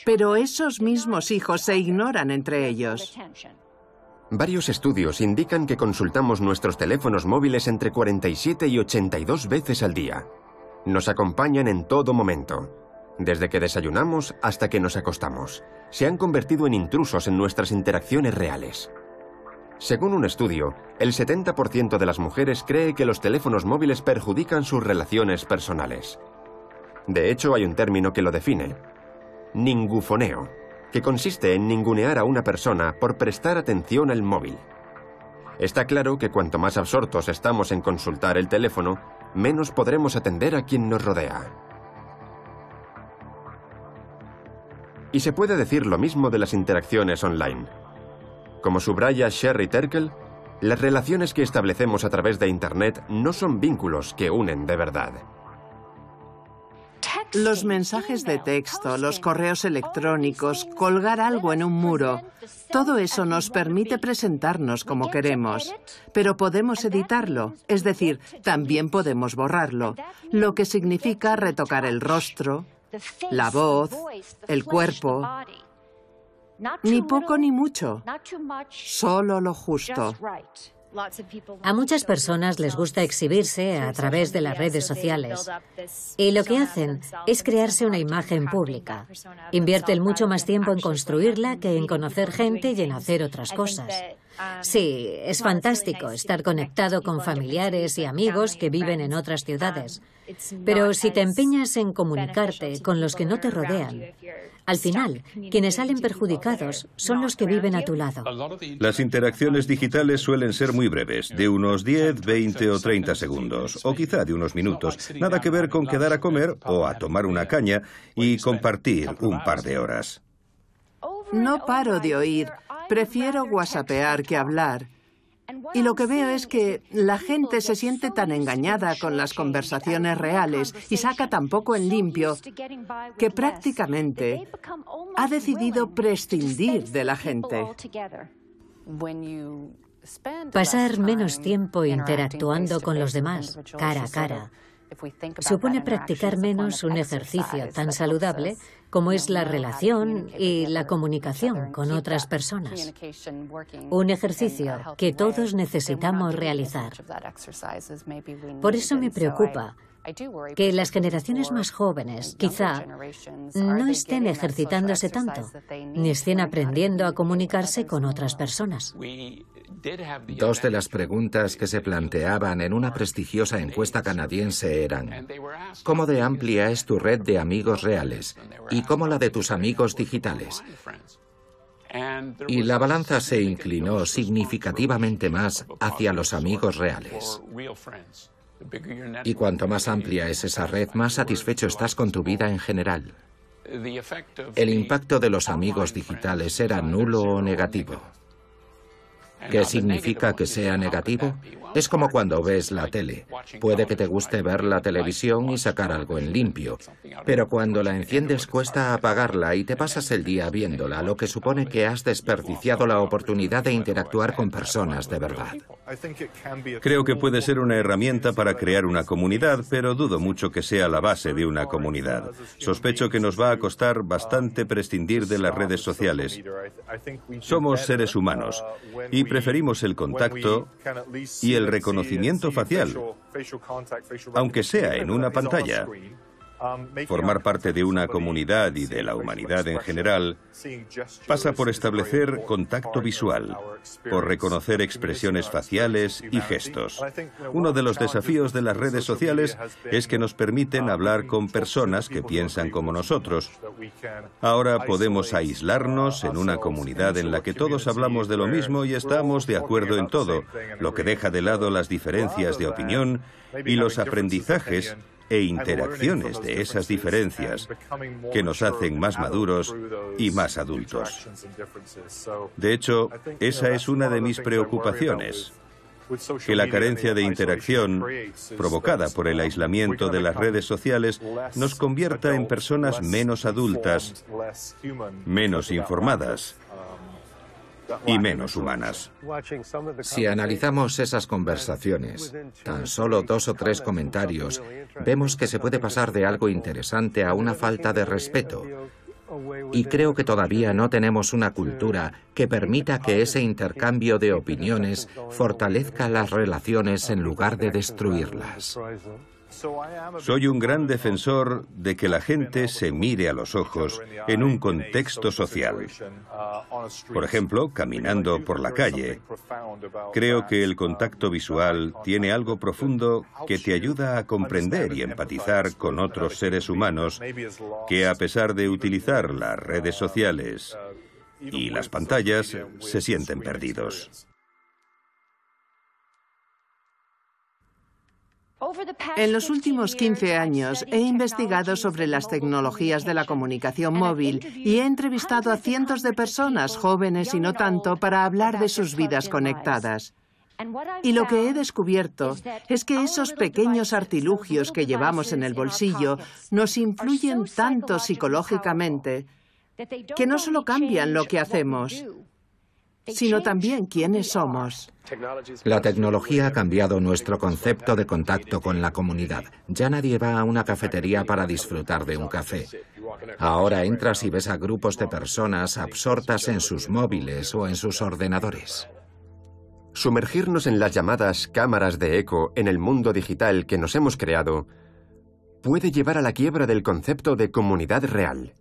Pero esos mismos hijos se ignoran entre ellos. Varios estudios indican que consultamos nuestros teléfonos móviles entre 47 y 82 veces al día. Nos acompañan en todo momento, desde que desayunamos hasta que nos acostamos. Se han convertido en intrusos en nuestras interacciones reales. Según un estudio, el 70% de las mujeres cree que los teléfonos móviles perjudican sus relaciones personales. De hecho, hay un término que lo define, ningufoneo, que consiste en ningunear a una persona por prestar atención al móvil. Está claro que cuanto más absortos estamos en consultar el teléfono, menos podremos atender a quien nos rodea. Y se puede decir lo mismo de las interacciones online. Como subraya Sherry Terkel, las relaciones que establecemos a través de Internet no son vínculos que unen de verdad. Los mensajes de texto, los correos electrónicos, colgar algo en un muro, todo eso nos permite presentarnos como queremos, pero podemos editarlo, es decir, también podemos borrarlo, lo que significa retocar el rostro, la voz, el cuerpo, ni poco ni mucho, solo lo justo. A muchas personas les gusta exhibirse a través de las redes sociales. y lo que hacen es crearse una imagen pública. Invierten mucho más tiempo en construirla que en conocer gente y en hacer otras cosas. Sí, es fantástico estar conectado con familiares y amigos que viven en otras ciudades, pero si te empeñas en comunicarte con los que no te rodean, al final, quienes salen perjudicados son los que viven a tu lado. Las interacciones digitales suelen ser muy breves, de unos 10, 20 o 30 segundos, o quizá de unos minutos. Nada que ver con quedar a comer o a tomar una caña y compartir un par de horas. No paro de oír. Prefiero whatsappear que hablar. Y lo que veo es que la gente se siente tan engañada con las conversaciones reales y saca tan poco en limpio que prácticamente ha decidido prescindir de la gente. Pasar menos tiempo interactuando con los demás, cara a cara, supone practicar menos un ejercicio tan saludable como es la relación y la comunicación con otras personas. Un ejercicio que todos necesitamos realizar. Por eso me preocupa que las generaciones más jóvenes quizá no estén ejercitándose tanto, ni estén aprendiendo a comunicarse con otras personas. Dos de las preguntas que se planteaban en una prestigiosa encuesta canadiense eran, ¿cómo de amplia es tu red de amigos reales y cómo la de tus amigos digitales? Y la balanza se inclinó significativamente más hacia los amigos reales. Y cuanto más amplia es esa red, más satisfecho estás con tu vida en general. El impacto de los amigos digitales era nulo o negativo. ¿Qué significa que sea negativo? Es como cuando ves la tele. Puede que te guste ver la televisión y sacar algo en limpio, pero cuando la enciendes cuesta apagarla y te pasas el día viéndola, lo que supone que has desperdiciado la oportunidad de interactuar con personas de verdad. Creo que puede ser una herramienta para crear una comunidad, pero dudo mucho que sea la base de una comunidad. Sospecho que nos va a costar bastante prescindir de las redes sociales. Somos seres humanos y preferimos el contacto y el reconocimiento facial, aunque sea en una pantalla. Formar parte de una comunidad y de la humanidad en general pasa por establecer contacto visual, por reconocer expresiones faciales y gestos. Uno de los desafíos de las redes sociales es que nos permiten hablar con personas que piensan como nosotros. Ahora podemos aislarnos en una comunidad en la que todos hablamos de lo mismo y estamos de acuerdo en todo, lo que deja de lado las diferencias de opinión y los aprendizajes e interacciones de esas diferencias que nos hacen más maduros y más adultos. De hecho, esa es una de mis preocupaciones que la carencia de interacción provocada por el aislamiento de las redes sociales nos convierta en personas menos adultas, menos informadas y menos humanas. Si analizamos esas conversaciones, tan solo dos o tres comentarios, vemos que se puede pasar de algo interesante a una falta de respeto. Y creo que todavía no tenemos una cultura que permita que ese intercambio de opiniones fortalezca las relaciones en lugar de destruirlas. Soy un gran defensor de que la gente se mire a los ojos en un contexto social. Por ejemplo, caminando por la calle. Creo que el contacto visual tiene algo profundo que te ayuda a comprender y empatizar con otros seres humanos que a pesar de utilizar las redes sociales y las pantallas, se sienten perdidos. En los últimos 15 años he investigado sobre las tecnologías de la comunicación móvil y he entrevistado a cientos de personas, jóvenes y no tanto, para hablar de sus vidas conectadas. Y lo que he descubierto es que esos pequeños artilugios que llevamos en el bolsillo nos influyen tanto psicológicamente que no solo cambian lo que hacemos, sino también quiénes somos. La tecnología ha cambiado nuestro concepto de contacto con la comunidad. Ya nadie va a una cafetería para disfrutar de un café. Ahora entras y ves a grupos de personas absortas en sus móviles o en sus ordenadores. Sumergirnos en las llamadas cámaras de eco en el mundo digital que nos hemos creado puede llevar a la quiebra del concepto de comunidad real.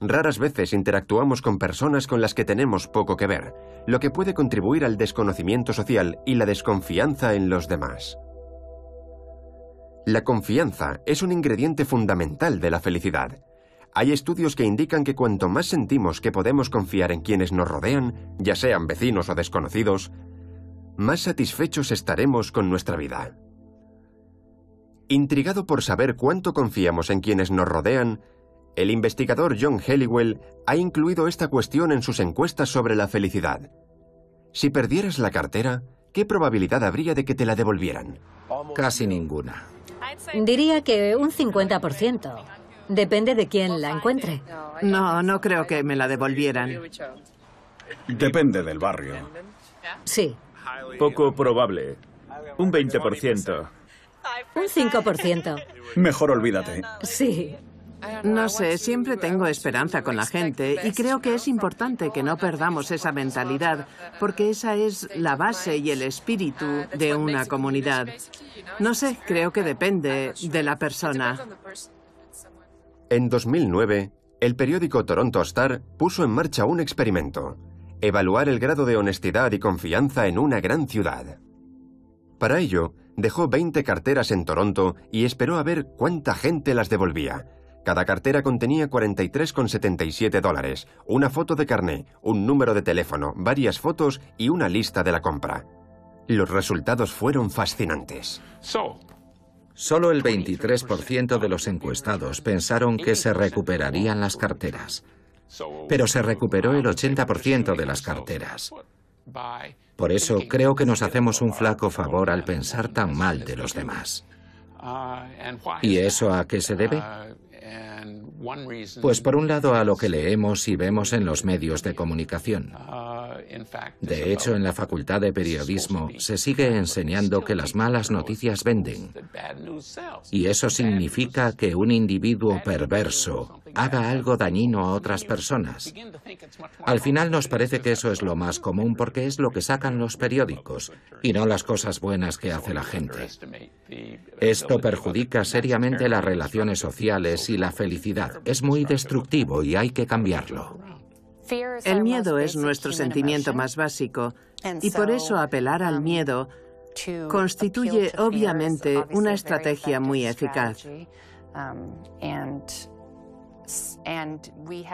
Raras veces interactuamos con personas con las que tenemos poco que ver, lo que puede contribuir al desconocimiento social y la desconfianza en los demás. La confianza es un ingrediente fundamental de la felicidad. Hay estudios que indican que cuanto más sentimos que podemos confiar en quienes nos rodean, ya sean vecinos o desconocidos, más satisfechos estaremos con nuestra vida. Intrigado por saber cuánto confiamos en quienes nos rodean, el investigador John Helliwell ha incluido esta cuestión en sus encuestas sobre la felicidad. Si perdieras la cartera, ¿qué probabilidad habría de que te la devolvieran? Casi ninguna. Diría que un 50%. Depende de quién la encuentre. No, no creo que me la devolvieran. Depende del barrio. Sí. Poco probable. Un 20%. Un 5%. Mejor olvídate. Sí. No sé, siempre tengo esperanza con la gente y creo que es importante que no perdamos esa mentalidad porque esa es la base y el espíritu de una comunidad. No sé, creo que depende de la persona. En 2009, el periódico Toronto Star puso en marcha un experimento, evaluar el grado de honestidad y confianza en una gran ciudad. Para ello, dejó 20 carteras en Toronto y esperó a ver cuánta gente las devolvía. Cada cartera contenía 43,77 dólares, una foto de carné, un número de teléfono, varias fotos y una lista de la compra. Los resultados fueron fascinantes. Solo el 23% de los encuestados pensaron que se recuperarían las carteras, pero se recuperó el 80% de las carteras. Por eso creo que nos hacemos un flaco favor al pensar tan mal de los demás. ¿Y eso a qué se debe? Pues por un lado a lo que leemos y vemos en los medios de comunicación. De hecho, en la Facultad de Periodismo se sigue enseñando que las malas noticias venden. Y eso significa que un individuo perverso haga algo dañino a otras personas. Al final nos parece que eso es lo más común porque es lo que sacan los periódicos y no las cosas buenas que hace la gente. Esto perjudica seriamente las relaciones sociales y la felicidad. Es muy destructivo y hay que cambiarlo. El miedo es nuestro sentimiento más básico y por eso apelar al miedo constituye obviamente una estrategia muy eficaz.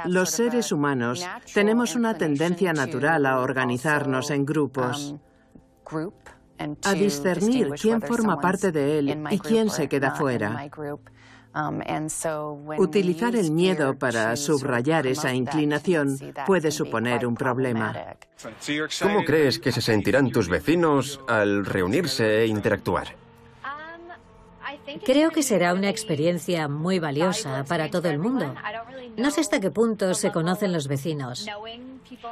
Los seres humanos tenemos una tendencia natural a organizarnos en grupos, a discernir quién forma parte de él y quién se queda fuera. Um, Utilizar el miedo para subrayar esa inclinación puede suponer un problema. ¿Cómo crees que se sentirán tus vecinos al reunirse e interactuar? Creo que será una experiencia muy valiosa para todo el mundo. No sé hasta qué punto se conocen los vecinos.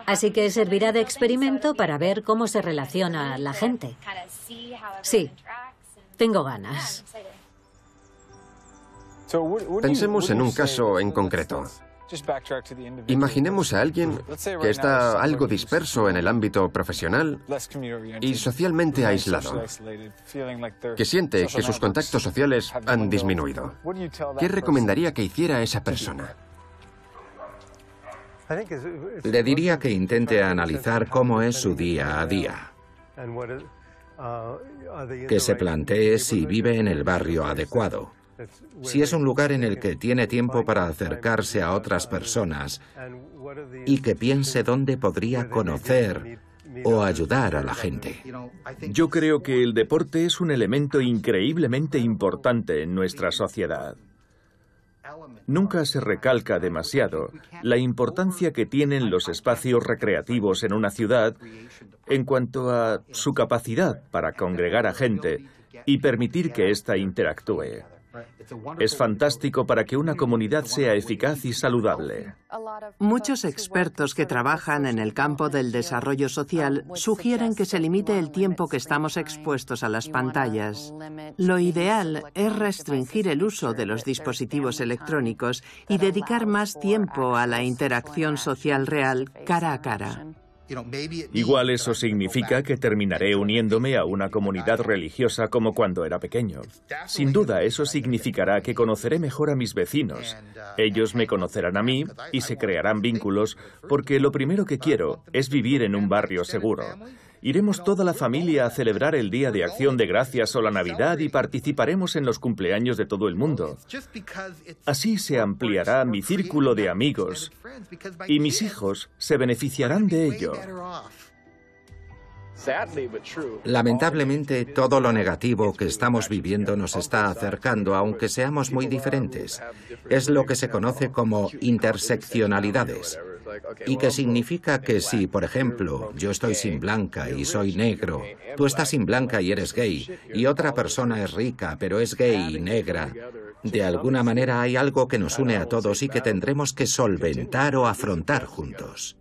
Así que servirá de experimento para ver cómo se relaciona la gente. Sí, tengo ganas. Pensemos en un caso en concreto. Imaginemos a alguien que está algo disperso en el ámbito profesional y socialmente aislado, que siente que sus contactos sociales han disminuido. ¿Qué recomendaría que hiciera esa persona? Le diría que intente analizar cómo es su día a día, que se plantee si vive en el barrio adecuado si es un lugar en el que tiene tiempo para acercarse a otras personas y que piense dónde podría conocer o ayudar a la gente. Yo creo que el deporte es un elemento increíblemente importante en nuestra sociedad. Nunca se recalca demasiado la importancia que tienen los espacios recreativos en una ciudad en cuanto a su capacidad para congregar a gente y permitir que ésta interactúe. Es fantástico para que una comunidad sea eficaz y saludable. Muchos expertos que trabajan en el campo del desarrollo social sugieren que se limite el tiempo que estamos expuestos a las pantallas. Lo ideal es restringir el uso de los dispositivos electrónicos y dedicar más tiempo a la interacción social real cara a cara. Igual eso significa que terminaré uniéndome a una comunidad religiosa como cuando era pequeño. Sin duda, eso significará que conoceré mejor a mis vecinos. Ellos me conocerán a mí y se crearán vínculos porque lo primero que quiero es vivir en un barrio seguro. Iremos toda la familia a celebrar el Día de Acción de Gracias o la Navidad y participaremos en los cumpleaños de todo el mundo. Así se ampliará mi círculo de amigos y mis hijos se beneficiarán de ello. Lamentablemente, todo lo negativo que estamos viviendo nos está acercando, aunque seamos muy diferentes. Es lo que se conoce como interseccionalidades y que significa que si, por ejemplo, yo estoy sin blanca y soy negro, tú estás sin blanca y eres gay, y otra persona es rica pero es gay y negra, de alguna manera hay algo que nos une a todos y que tendremos que solventar o afrontar juntos.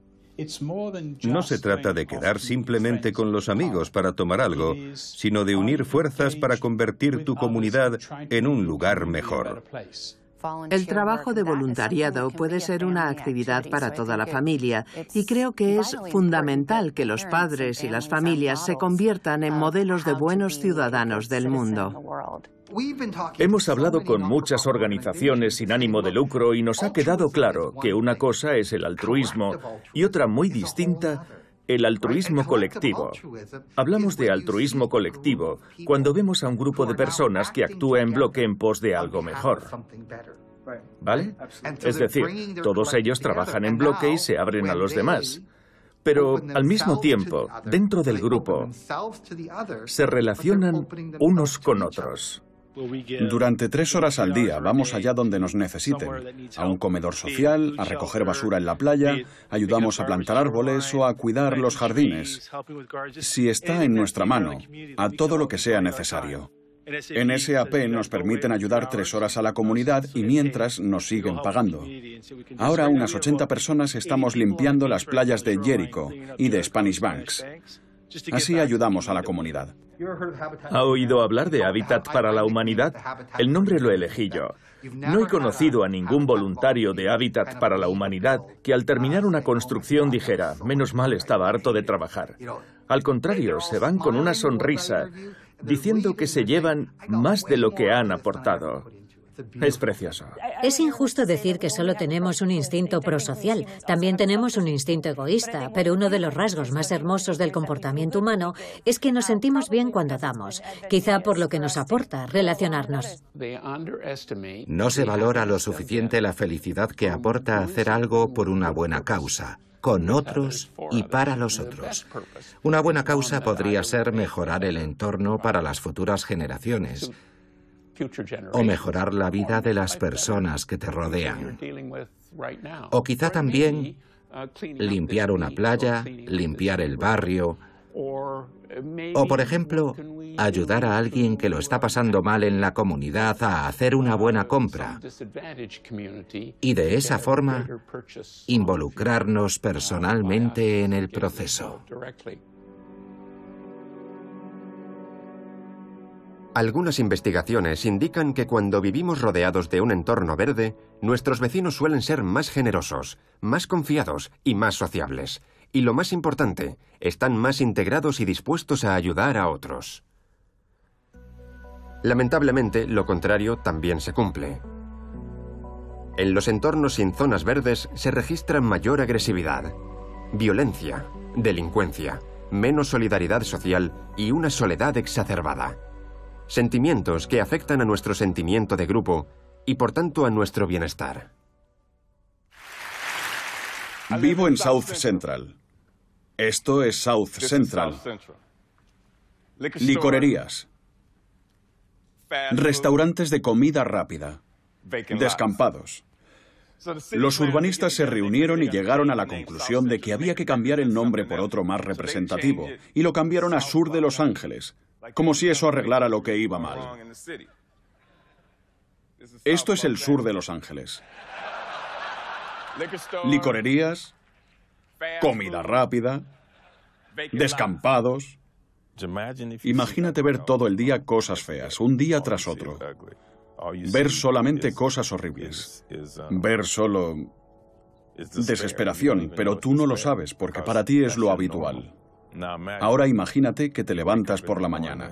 No se trata de quedar simplemente con los amigos para tomar algo, sino de unir fuerzas para convertir tu comunidad en un lugar mejor. El trabajo de voluntariado puede ser una actividad para toda la familia y creo que es fundamental que los padres y las familias se conviertan en modelos de buenos ciudadanos del mundo. Hemos hablado con muchas organizaciones sin ánimo de lucro y nos ha quedado claro que una cosa es el altruismo y otra muy distinta el altruismo colectivo. Hablamos de altruismo colectivo cuando vemos a un grupo de personas que actúa en bloque en pos de algo mejor. ¿Vale? Es decir, todos ellos trabajan en bloque y se abren a los demás. Pero al mismo tiempo, dentro del grupo, se relacionan unos con otros. Durante tres horas al día vamos allá donde nos necesiten, a un comedor social, a recoger basura en la playa, ayudamos a plantar árboles o a cuidar los jardines, si está en nuestra mano, a todo lo que sea necesario. En SAP nos permiten ayudar tres horas a la comunidad y mientras nos siguen pagando. Ahora unas 80 personas estamos limpiando las playas de Jericho y de Spanish Banks. Así ayudamos a la comunidad. ¿Ha oído hablar de Hábitat para la Humanidad? El nombre lo elegí yo. No he conocido a ningún voluntario de Hábitat para la Humanidad que al terminar una construcción dijera, menos mal estaba harto de trabajar. Al contrario, se van con una sonrisa, diciendo que se llevan más de lo que han aportado. Es precioso. Es injusto decir que solo tenemos un instinto prosocial. También tenemos un instinto egoísta, pero uno de los rasgos más hermosos del comportamiento humano es que nos sentimos bien cuando damos, quizá por lo que nos aporta relacionarnos. No se valora lo suficiente la felicidad que aporta hacer algo por una buena causa con otros y para los otros. Una buena causa podría ser mejorar el entorno para las futuras generaciones o mejorar la vida de las personas que te rodean. O quizá también limpiar una playa, limpiar el barrio, o, por ejemplo, ayudar a alguien que lo está pasando mal en la comunidad a hacer una buena compra y de esa forma involucrarnos personalmente en el proceso. Algunas investigaciones indican que cuando vivimos rodeados de un entorno verde, nuestros vecinos suelen ser más generosos, más confiados y más sociables. Y lo más importante, están más integrados y dispuestos a ayudar a otros. Lamentablemente, lo contrario también se cumple. En los entornos sin zonas verdes se registra mayor agresividad, violencia, delincuencia, menos solidaridad social y una soledad exacerbada sentimientos que afectan a nuestro sentimiento de grupo y por tanto a nuestro bienestar. Vivo en South Central. Esto es South Central. Licorerías. Restaurantes de comida rápida. Descampados. Los urbanistas se reunieron y llegaron a la conclusión de que había que cambiar el nombre por otro más representativo, y lo cambiaron a Sur de Los Ángeles, como si eso arreglara lo que iba mal. Esto es el sur de Los Ángeles. Licorerías, comida rápida, descampados. Imagínate ver todo el día cosas feas, un día tras otro. Ver solamente cosas horribles. Ver solo desesperación, pero tú no lo sabes porque para ti es lo habitual. Ahora imagínate que te levantas por la mañana.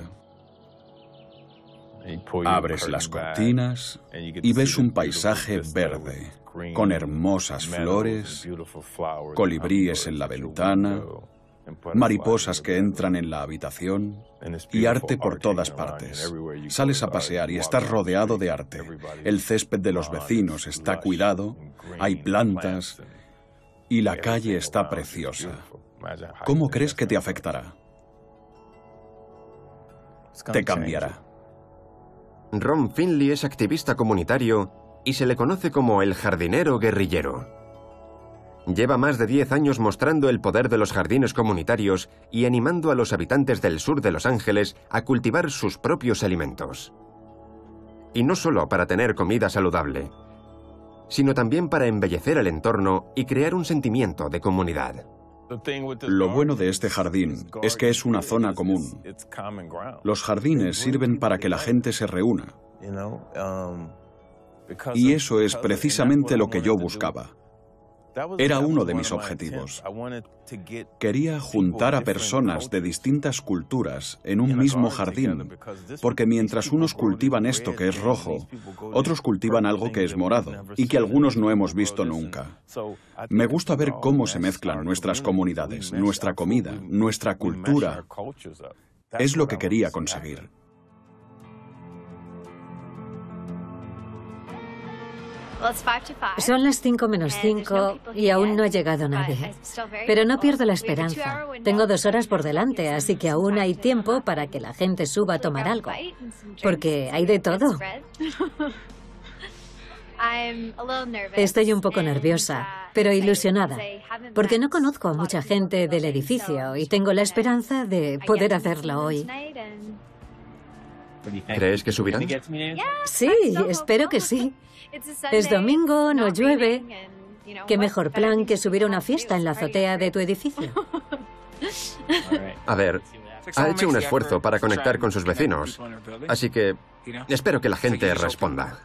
Abres las cortinas y ves un paisaje verde, con hermosas flores, colibríes en la ventana, mariposas que entran en la habitación y arte por todas partes. Sales a pasear y estás rodeado de arte. El césped de los vecinos está cuidado, hay plantas y la calle está preciosa. ¿Cómo crees que te afectará? Te cambiará. Ron Finley es activista comunitario y se le conoce como el jardinero guerrillero. Lleva más de 10 años mostrando el poder de los jardines comunitarios y animando a los habitantes del sur de Los Ángeles a cultivar sus propios alimentos. Y no solo para tener comida saludable, sino también para embellecer el entorno y crear un sentimiento de comunidad. Lo bueno de este jardín es que es una zona común. Los jardines sirven para que la gente se reúna. Y eso es precisamente lo que yo buscaba. Era uno de mis objetivos. Quería juntar a personas de distintas culturas en un mismo jardín, porque mientras unos cultivan esto que es rojo, otros cultivan algo que es morado y que algunos no hemos visto nunca. Me gusta ver cómo se mezclan nuestras comunidades, nuestra comida, nuestra cultura. Es lo que quería conseguir. Son las 5 menos 5 y aún no ha llegado nadie. Pero no pierdo la esperanza. Tengo dos horas por delante, así que aún hay tiempo para que la gente suba a tomar algo. Porque hay de todo. Estoy un poco nerviosa, pero ilusionada, porque no conozco a mucha gente del edificio y tengo la esperanza de poder hacerlo hoy. ¿Crees que subirán? Sí, espero que sí. Es domingo, no llueve. ¿Qué mejor plan que subir a una fiesta en la azotea de tu edificio? A ver, ha hecho un esfuerzo para conectar con sus vecinos, así que espero que la gente responda.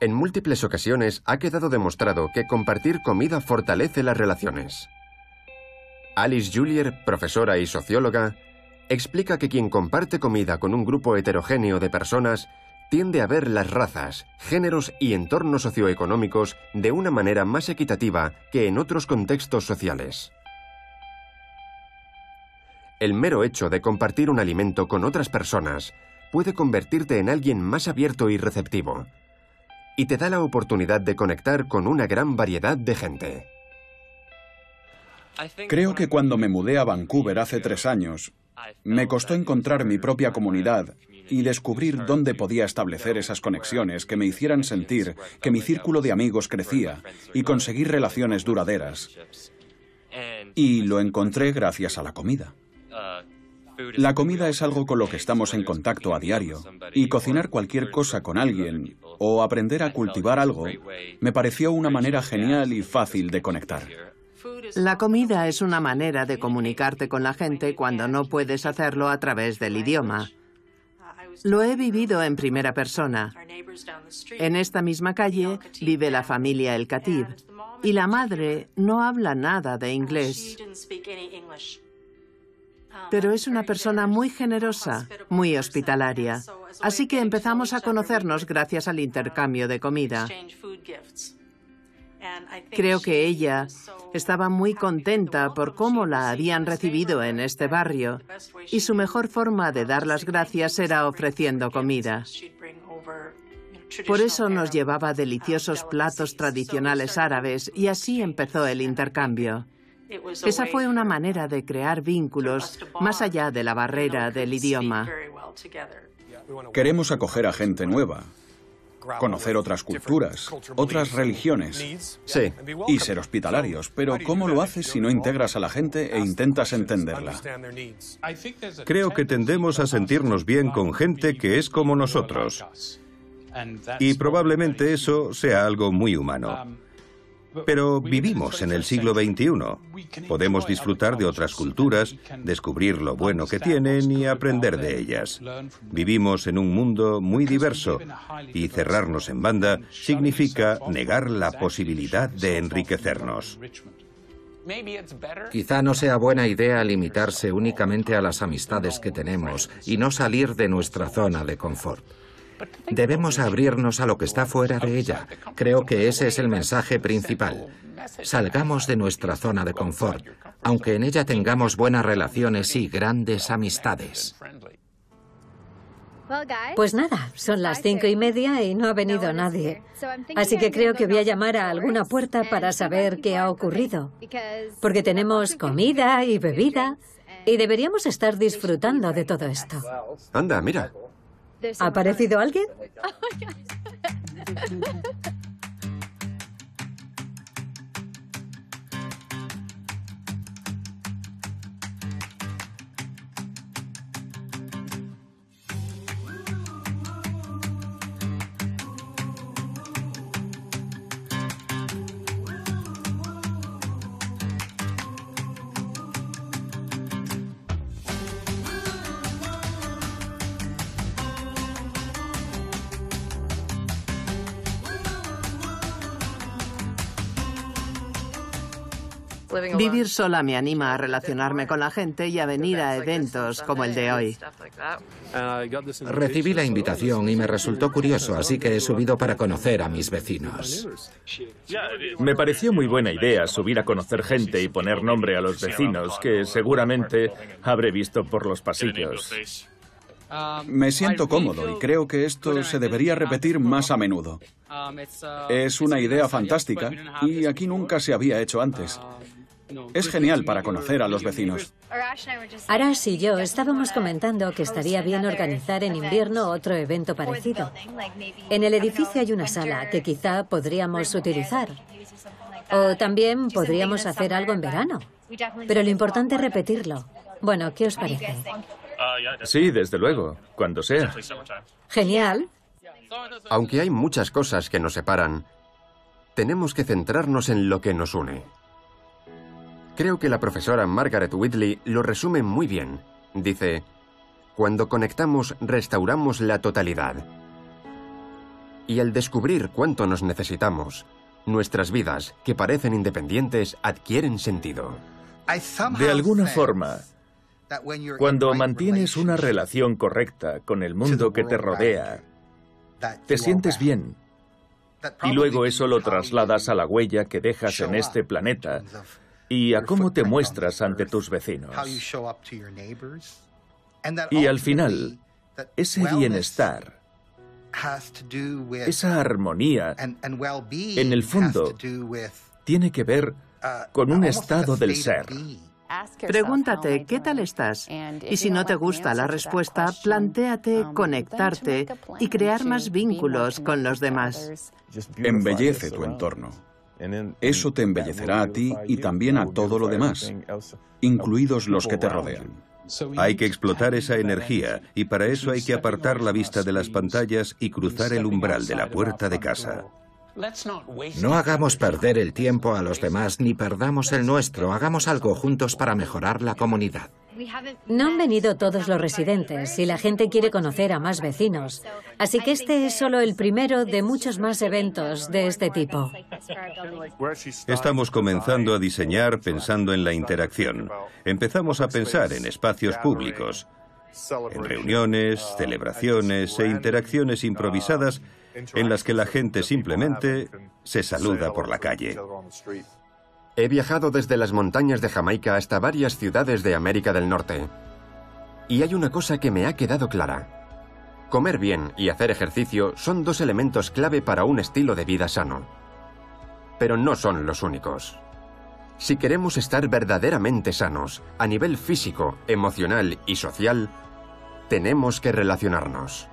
En múltiples ocasiones ha quedado demostrado que compartir comida fortalece las relaciones. Alice Julier, profesora y socióloga, explica que quien comparte comida con un grupo heterogéneo de personas tiende a ver las razas, géneros y entornos socioeconómicos de una manera más equitativa que en otros contextos sociales. El mero hecho de compartir un alimento con otras personas puede convertirte en alguien más abierto y receptivo, y te da la oportunidad de conectar con una gran variedad de gente. Creo que cuando me mudé a Vancouver hace tres años, me costó encontrar mi propia comunidad y descubrir dónde podía establecer esas conexiones que me hicieran sentir que mi círculo de amigos crecía y conseguir relaciones duraderas. Y lo encontré gracias a la comida. La comida es algo con lo que estamos en contacto a diario, y cocinar cualquier cosa con alguien o aprender a cultivar algo me pareció una manera genial y fácil de conectar. La comida es una manera de comunicarte con la gente cuando no puedes hacerlo a través del idioma. Lo he vivido en primera persona. En esta misma calle vive la familia El Khatib y la madre no habla nada de inglés. Pero es una persona muy generosa, muy hospitalaria. Así que empezamos a conocernos gracias al intercambio de comida. Creo que ella estaba muy contenta por cómo la habían recibido en este barrio y su mejor forma de dar las gracias era ofreciendo comida. Por eso nos llevaba deliciosos platos tradicionales árabes y así empezó el intercambio. Esa fue una manera de crear vínculos más allá de la barrera del idioma. Queremos acoger a gente nueva, conocer otras culturas, otras religiones. Sí. Y ser hospitalarios. Pero ¿cómo lo haces si no integras a la gente e intentas entenderla? Creo que tendemos a sentirnos bien con gente que es como nosotros. Y probablemente eso sea algo muy humano. Pero vivimos en el siglo XXI. Podemos disfrutar de otras culturas, descubrir lo bueno que tienen y aprender de ellas. Vivimos en un mundo muy diverso y cerrarnos en banda significa negar la posibilidad de enriquecernos. Quizá no sea buena idea limitarse únicamente a las amistades que tenemos y no salir de nuestra zona de confort. Debemos abrirnos a lo que está fuera de ella. Creo que ese es el mensaje principal. Salgamos de nuestra zona de confort, aunque en ella tengamos buenas relaciones y grandes amistades. Pues nada, son las cinco y media y no ha venido nadie. Así que creo que voy a llamar a alguna puerta para saber qué ha ocurrido. Porque tenemos comida y bebida y deberíamos estar disfrutando de todo esto. Anda, mira. ¿Ha aparecido alguien? Vivir sola me anima a relacionarme con la gente y a venir a eventos como el de hoy. Recibí la invitación y me resultó curioso, así que he subido para conocer a mis vecinos. Me pareció muy buena idea subir a conocer gente y poner nombre a los vecinos, que seguramente habré visto por los pasillos. Me siento cómodo y creo que esto se debería repetir más a menudo. Es una idea fantástica y aquí nunca se había hecho antes. Es genial para conocer a los vecinos. Arash y yo estábamos comentando que estaría bien organizar en invierno otro evento parecido. En el edificio hay una sala que quizá podríamos utilizar. O también podríamos hacer algo en verano. Pero lo importante es repetirlo. Bueno, ¿qué os parece? Sí, desde luego, cuando sea. Genial. Aunque hay muchas cosas que nos separan, tenemos que centrarnos en lo que nos une. Creo que la profesora Margaret Whitley lo resume muy bien. Dice, cuando conectamos restauramos la totalidad. Y al descubrir cuánto nos necesitamos, nuestras vidas, que parecen independientes, adquieren sentido. De alguna forma, cuando mantienes una relación correcta con el mundo que te rodea, te sientes bien. Y luego eso lo trasladas a la huella que dejas en este planeta y a cómo te muestras ante tus vecinos. Y al final, ese bienestar, esa armonía, en el fondo, tiene que ver uh, con un estado del ser. Pregúntate, ¿qué tal estás? Y si no te gusta la respuesta, plantéate conectarte y crear más vínculos con los demás. Embellece tu entorno. Eso te embellecerá a ti y también a todo lo demás, incluidos los que te rodean. Hay que explotar esa energía y para eso hay que apartar la vista de las pantallas y cruzar el umbral de la puerta de casa. No hagamos perder el tiempo a los demás ni perdamos el nuestro. Hagamos algo juntos para mejorar la comunidad. No han venido todos los residentes y la gente quiere conocer a más vecinos. Así que este es solo el primero de muchos más eventos de este tipo. Estamos comenzando a diseñar pensando en la interacción. Empezamos a pensar en espacios públicos, en reuniones, celebraciones e interacciones improvisadas en las que la gente simplemente se saluda por la calle. He viajado desde las montañas de Jamaica hasta varias ciudades de América del Norte. Y hay una cosa que me ha quedado clara. Comer bien y hacer ejercicio son dos elementos clave para un estilo de vida sano. Pero no son los únicos. Si queremos estar verdaderamente sanos, a nivel físico, emocional y social, tenemos que relacionarnos.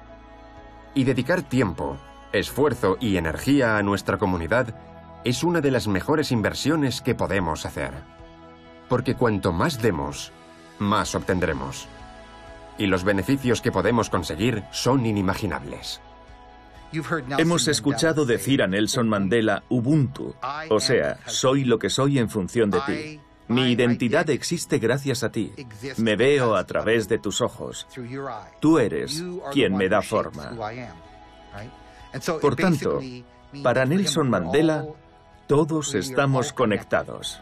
Y dedicar tiempo, esfuerzo y energía a nuestra comunidad es una de las mejores inversiones que podemos hacer. Porque cuanto más demos, más obtendremos. Y los beneficios que podemos conseguir son inimaginables. Hemos escuchado decir a Nelson Mandela Ubuntu, o sea, soy lo que soy en función de ti. Mi identidad existe gracias a ti. Me veo a través de tus ojos. Tú eres quien me da forma. Por tanto, para Nelson Mandela, todos estamos conectados.